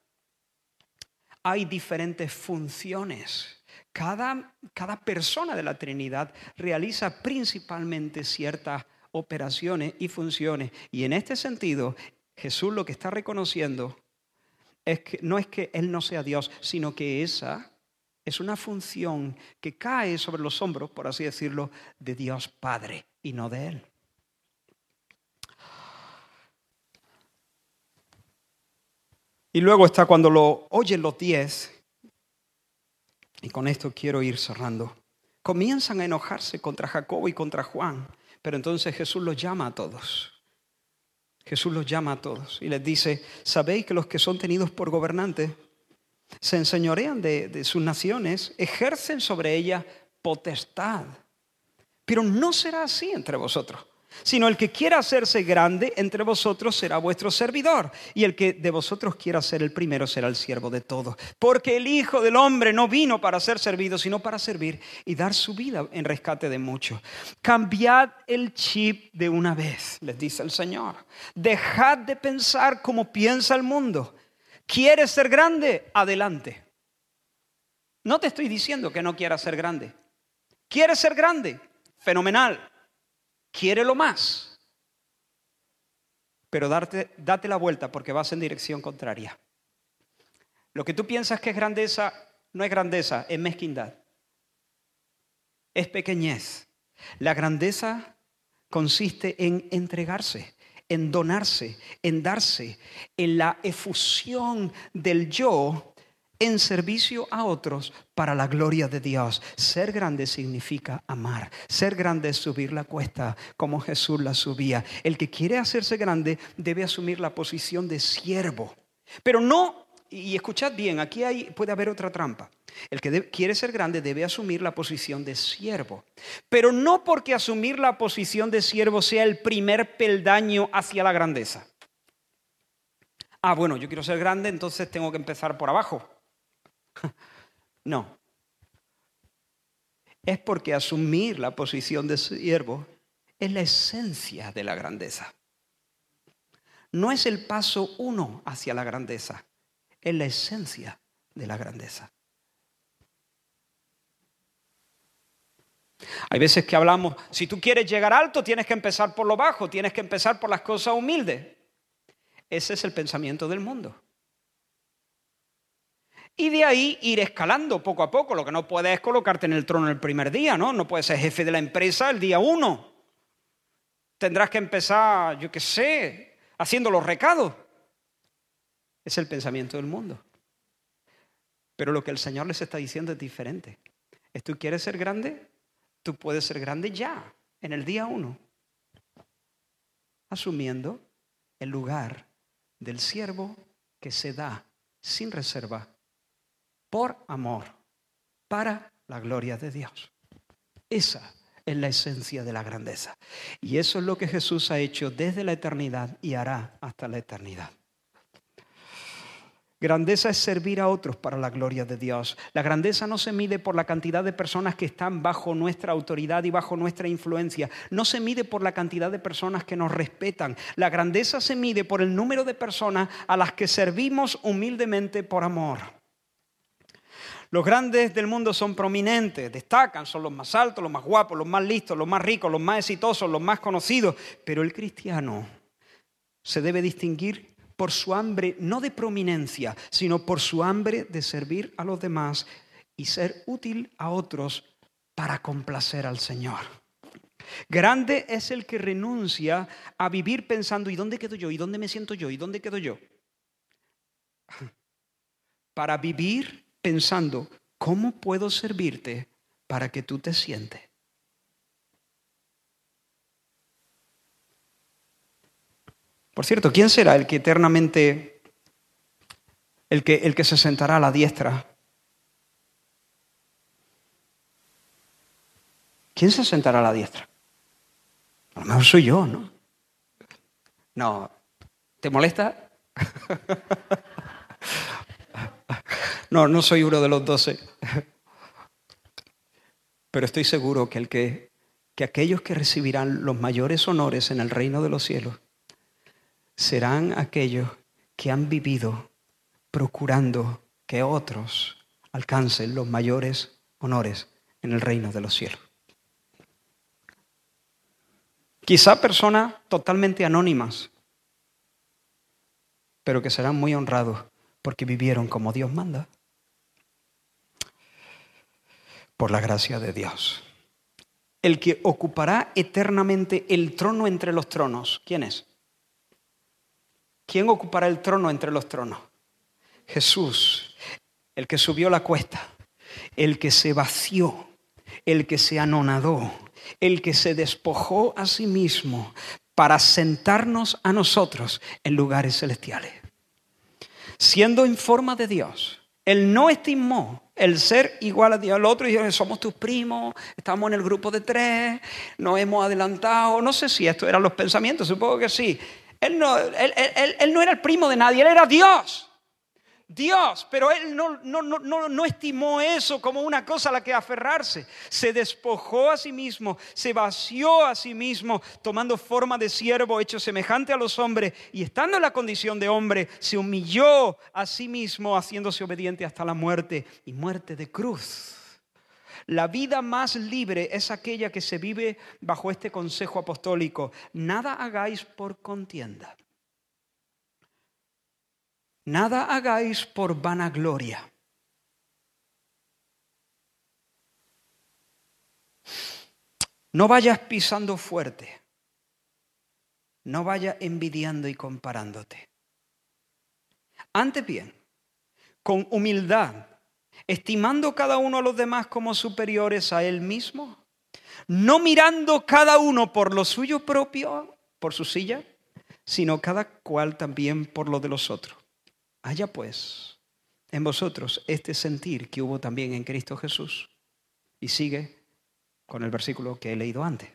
hay diferentes funciones. Cada, cada persona de la Trinidad realiza principalmente ciertas operaciones y funciones. Y en este sentido, Jesús lo que está reconociendo es que no es que Él no sea Dios, sino que esa es una función que cae sobre los hombros, por así decirlo, de Dios Padre y no de Él. Y luego está cuando lo oyen los diez, y con esto quiero ir cerrando, comienzan a enojarse contra Jacobo y contra Juan, pero entonces Jesús los llama a todos. Jesús los llama a todos y les dice, ¿sabéis que los que son tenidos por gobernantes se enseñorean de, sus naciones, ejercen sobre ellas potestad? Pero no será así entre vosotros sino el que quiera hacerse grande entre vosotros será vuestro servidor, y el que de vosotros quiera ser el primero será el siervo de todos. Porque el Hijo del Hombre no vino para ser servido, sino para servir y dar su vida en rescate de muchos. Cambiad el chip de una vez, les dice el Señor. Dejad de pensar como piensa el mundo. ¿Quieres ser grande? Adelante. No te estoy diciendo que no quieras ser grande. ¿Quieres ser grande? Fenomenal quiere lo más, pero date, date la vuelta porque vas en dirección contraria. Lo que tú piensas que es grandeza no es grandeza, es mezquindad. Es pequeñez. La grandeza consiste en entregarse, en donarse, en darse, en la efusión del yo en servicio a otros para la gloria de Dios. Ser grande significa amar. Ser grande es subir la cuesta como Jesús la subía. El que quiere hacerse grande debe asumir la posición de siervo. Pero no, y escuchad bien, aquí puede haber otra trampa. El que quiere ser grande debe asumir la posición de siervo. Pero no porque asumir la posición de siervo sea el primer peldaño hacia la grandeza. Ah, bueno, yo quiero ser grande, entonces tengo que empezar por abajo. No. Es porque asumir la posición de siervo es la esencia de la grandeza. No es el paso uno hacia la grandeza, es la esencia de la grandeza. Hay veces que hablamos, si tú quieres llegar alto, tienes que empezar por lo bajo, tienes que empezar por las cosas humildes. Ese es el pensamiento del mundo. Y de ahí ir escalando poco a poco. Lo que no puedes es colocarte en el trono el primer día, ¿no? No puedes ser jefe de la empresa el día uno. Tendrás que empezar, yo qué sé, haciendo los recados. Es el pensamiento del mundo. Pero lo que el Señor les está diciendo es diferente. ¿Es tú quieres ser grande? Tú puedes ser grande ya, en el día uno. Asumiendo el lugar del siervo que se da sin reserva por amor, para la gloria de Dios. Esa es la esencia de la grandeza. Y eso es lo que Jesús ha hecho desde la eternidad y hará hasta la eternidad. Grandeza es servir a otros para la gloria de Dios. La grandeza no se mide por la cantidad de personas que están bajo nuestra autoridad y bajo nuestra influencia. No se mide por la cantidad de personas que nos respetan. La grandeza se mide por el número de personas a las que servimos humildemente por amor. Los grandes del mundo son prominentes, destacan, son los más altos, los más guapos, los más listos, los más ricos, los más exitosos, los más conocidos. Pero el cristiano se debe distinguir por su hambre, no de prominencia, sino por su hambre de servir a los demás y ser útil a otros para complacer al Señor. Grande es el que renuncia a vivir pensando, ¿y dónde quedo yo? ¿Y dónde me siento yo? ¿Y dónde quedo yo? Para vivir pensando, ¿cómo puedo servirte para que tú te sientes? Por cierto, ¿quién será el que eternamente, el que, el que se sentará a la diestra? ¿Quién se sentará a la diestra? A lo mejor soy yo, ¿no? No, ¿te molesta? No, no soy uno de los doce. Pero estoy seguro que, que aquellos que recibirán los mayores honores en el reino de los cielos serán aquellos que han vivido procurando que otros alcancen los mayores honores en el reino de los cielos. Quizá personas totalmente anónimas, pero que serán muy honrados porque vivieron como Dios manda, por la gracia de Dios. El que ocupará eternamente el trono entre los tronos, ¿quién es? ¿Quién ocupará el trono entre los tronos? Jesús, el que subió la cuesta, el que se vació, el que se anonadó, el que se despojó a sí mismo para sentarnos a nosotros en lugares celestiales. Siendo en forma de Dios, Él no estimó el ser igual a Dios. El otro dijo, somos tus primos, estamos en el grupo de tres, nos hemos adelantado. No sé si esto eran los pensamientos, supongo que sí. Él no, él no era el primo de nadie, Él era Dios. Dios, pero él no, estimó eso como una cosa a la que aferrarse. Se despojó a sí mismo, se vació a sí mismo, tomando forma de siervo, hecho semejante a los hombres, y estando en la condición de hombre, se humilló a sí mismo, haciéndose obediente hasta la muerte y muerte de cruz. La vida más libre es aquella que se vive bajo este consejo apostólico. Nada hagáis por contienda Nada hagáis por vanagloria. No vayas pisando fuerte. No vayas envidiando y comparándote. Antes bien, con humildad, estimando cada uno a los demás como superiores a él mismo, no mirando cada uno por lo suyo propio, por su silla, sino cada cual también por lo de los otros. Haya pues en vosotros este sentir que hubo también en Cristo Jesús. Y sigue con el versículo que he leído antes,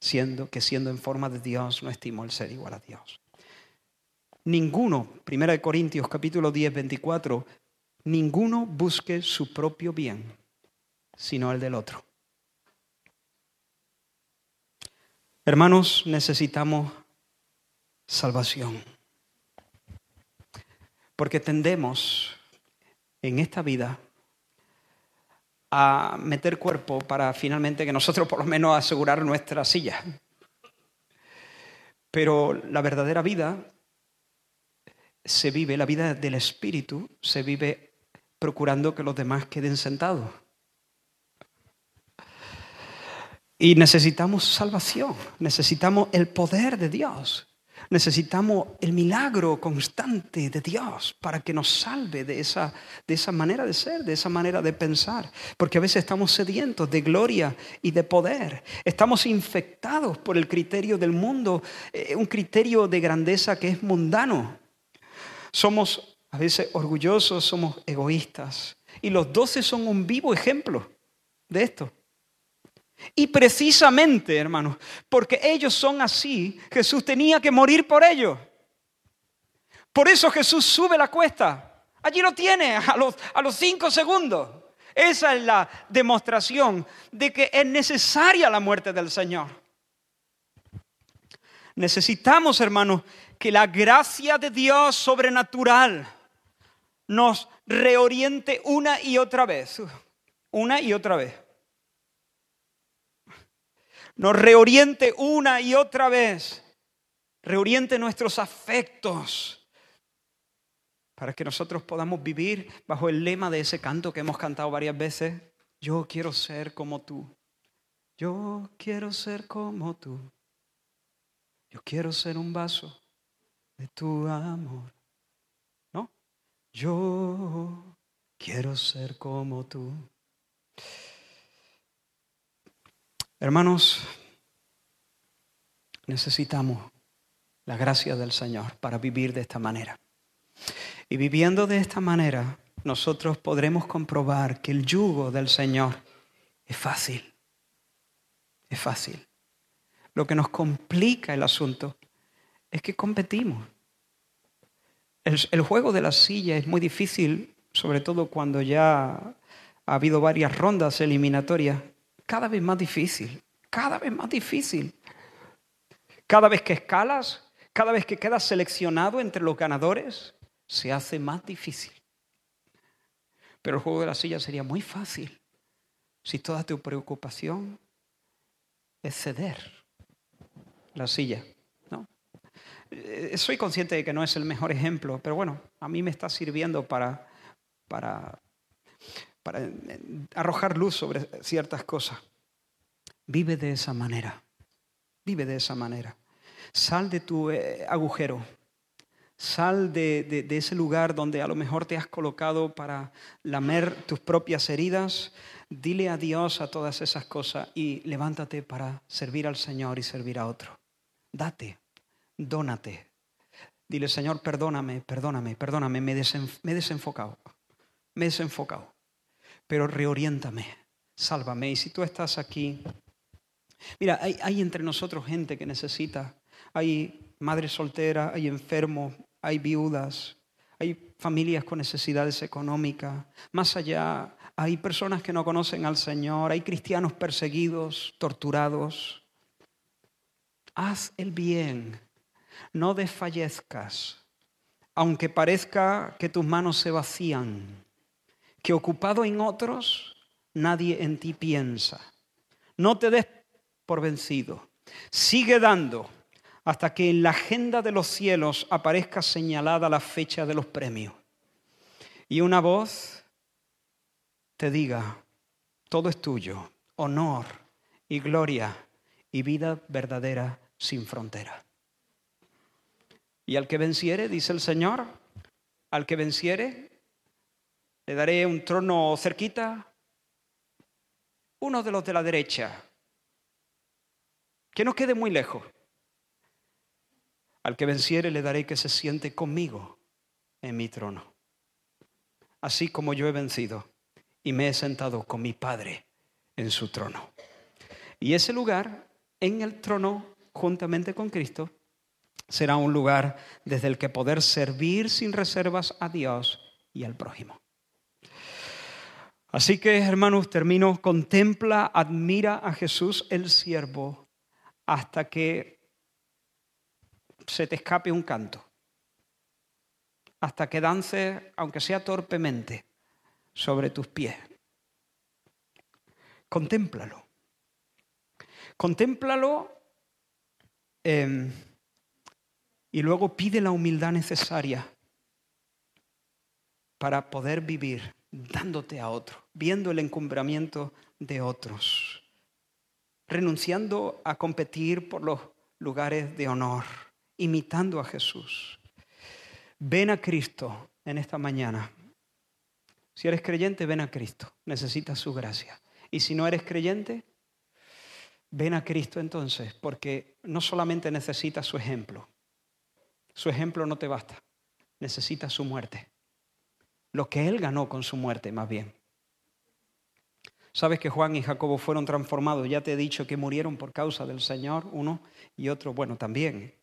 siendo que siendo en forma de Dios no estimo el ser igual a Dios. Ninguno, 1 Corintios capítulo 10, 24, ninguno busque su propio bien, sino el del otro. Hermanos, necesitamos salvación. Porque tendemos en esta vida a meter cuerpo para finalmente que nosotros por lo menos asegurar nuestra silla. Pero la verdadera vida se vive, la vida del espíritu se vive procurando que los demás queden sentados. Y necesitamos salvación, necesitamos el poder de Dios. Necesitamos el milagro constante de Dios para que nos salve de esa, de esa manera de ser, de esa manera de pensar. Porque a veces estamos sedientos de gloria y de poder. Estamos infectados por el criterio del mundo, eh, un criterio de grandeza que es mundano. Somos a veces orgullosos, somos egoístas. Y los doce son un vivo ejemplo de esto. Y precisamente, hermanos, porque ellos son así, Jesús tenía que morir por ellos. Por eso Jesús sube la cuesta. Allí lo tiene, a los, a los cinco segundos. Esa es la demostración de que es necesaria la muerte del Señor. Necesitamos, hermanos, que la gracia de Dios sobrenatural nos reoriente una y otra vez. Una y otra vez nos reoriente una y otra vez, reoriente nuestros afectos, para que nosotros podamos vivir bajo el lema de ese canto que hemos cantado varias veces, yo quiero ser como tú, yo quiero ser como tú, yo quiero ser un vaso de tu amor, ¿no? Yo quiero ser como tú. Hermanos, necesitamos la gracia del Señor para vivir de esta manera. Y viviendo de esta manera, nosotros podremos comprobar que el yugo del Señor es fácil. Es fácil. Lo que nos complica el asunto es que competimos. El, juego de la silla es muy difícil, sobre todo cuando ya ha habido varias rondas eliminatorias cada vez más difícil, cada vez más difícil. Cada vez que escalas, cada vez que quedas seleccionado entre los ganadores, se hace más difícil. Pero el juego de la silla sería muy fácil si toda tu preocupación es ceder la silla. ¿no? Eh, soy consciente de que no es el mejor ejemplo, pero bueno, a mí me está sirviendo para, para, para eh, arrojar luz sobre ciertas cosas. Vive de esa manera, vive de esa manera. Sal de tu eh, agujero, Sal de, ese lugar donde a lo mejor te has colocado para lamer tus propias heridas. Dile adiós a todas esas cosas y levántate para servir al Señor y servir a otro. Date, dónate. Dile, Señor, perdóname, perdóname, perdóname, me, me he desenfocado. Me he desenfocado. Pero reoriéntame, sálvame. Y si tú estás aquí, mira, hay, hay entre nosotros gente que necesita, hay madres solteras, hay enfermos, hay viudas, hay familias con necesidades económicas. Más allá, hay personas que no conocen al Señor, hay cristianos perseguidos, torturados. Haz el bien, no desfallezcas, aunque parezca que tus manos se vacían, que ocupado en otros, nadie en ti piensa. No te des por vencido, sigue dando hasta que en la agenda de los cielos aparezca señalada la fecha de los premios. Y una voz te diga, todo es tuyo, honor y gloria y vida verdadera sin frontera. Y al que venciere, dice el Señor, al que venciere, le daré un trono cerquita, uno de los de la derecha, que no quede muy lejos al que venciere le daré que se siente conmigo en mi trono. Así como yo he vencido y me he sentado con mi Padre en su trono. Y ese lugar, en el trono, juntamente con Cristo, será un lugar desde el que poder servir sin reservas a Dios y al prójimo. Así que, hermanos, termino, contempla, admira a Jesús el siervo hasta que se te escape un canto, hasta que dances, aunque sea torpemente, sobre tus pies. Contémplalo. Contémplalo em, y luego pide la humildad necesaria para poder vivir dándote a otro, viendo el encumbramiento de otros, renunciando a competir por los lugares de honor imitando a Jesús. Ven a Cristo en esta mañana. Si eres creyente, ven a Cristo. Necesitas su gracia. Y si no eres creyente, ven a Cristo entonces, porque no solamente necesitas su ejemplo. Su ejemplo no te basta. Necesitas su muerte. Lo que Él ganó con su muerte, más bien. Sabes que Juan y Jacobo fueron transformados. Ya te he dicho que murieron por causa del Señor, uno y otro, bueno, también.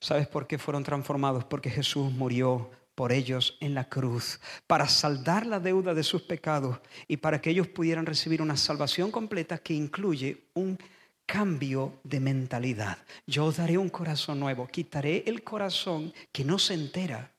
¿Sabes por qué fueron transformados? Porque Jesús murió por ellos en la cruz, para saldar la deuda de sus pecados y para que ellos pudieran recibir una salvación completa que incluye un cambio de mentalidad. Yo daré un corazón nuevo, quitaré el corazón que no se entera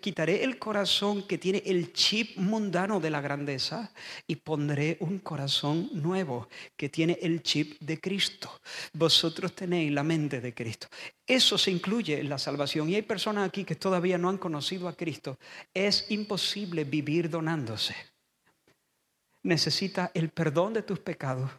quitaré el corazón que tiene el chip mundano de la grandeza y pondré un corazón nuevo que tiene el chip de Cristo. Vosotros tenéis la mente de Cristo. Eso se incluye en la salvación. Y hay personas aquí que todavía no han conocido a Cristo. Es imposible vivir donándose. Necesita el perdón de tus pecados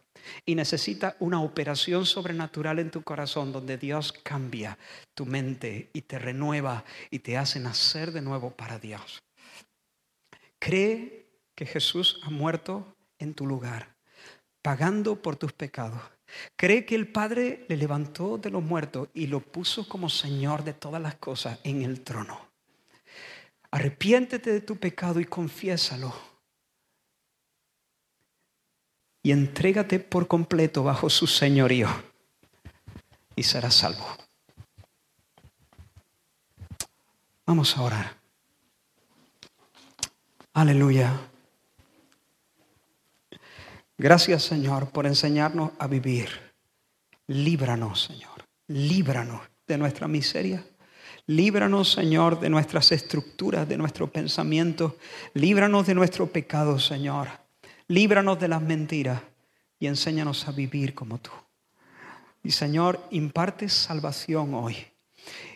y necesita una operación sobrenatural en tu corazón donde Dios cambia tu mente y te renueva y te hace nacer de nuevo para Dios. Cree que Jesús ha muerto en tu lugar, pagando por tus pecados. Cree que el Padre le levantó de los muertos y lo puso como Señor de todas las cosas en el trono. Arrepiéntete de tu pecado y confiésalo y entrégate por completo bajo su señorío y serás salvo. Vamos a orar. Aleluya. Gracias Señor por enseñarnos a vivir. Líbranos Señor. Líbranos de nuestra miseria. Líbranos, Señor, de nuestras estructuras, de nuestro pensamiento. Líbranos de nuestro pecado, Señor. Líbranos de las mentiras y enséñanos a vivir como tú. Y Señor, imparte salvación hoy.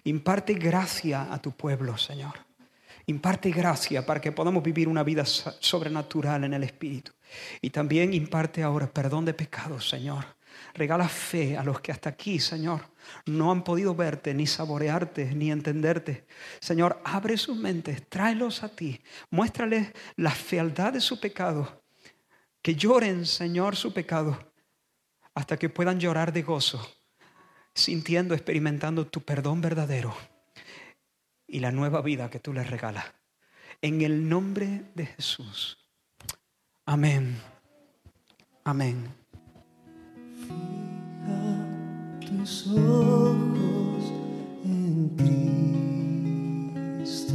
Imparte gracia a tu pueblo, Señor. Imparte gracia para que podamos vivir una vida sobrenatural en el Espíritu. Y también imparte ahora perdón de pecados, Señor. Regala fe a los que hasta aquí, Señor, no han podido verte, ni saborearte, ni entenderte. Señor, abre sus mentes, tráelos a ti. Muéstrales la fealdad de su pecado. Que lloren, Señor, su pecado, hasta que puedan llorar de gozo, sintiendo, experimentando tu perdón verdadero y la nueva vida que tú les regalas. En el nombre de Jesús. Amén. Amén. Fija tus ojos en Cristo,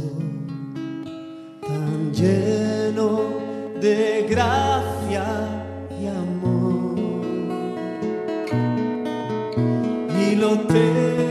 tan lleno de gracia y amor. Y lo te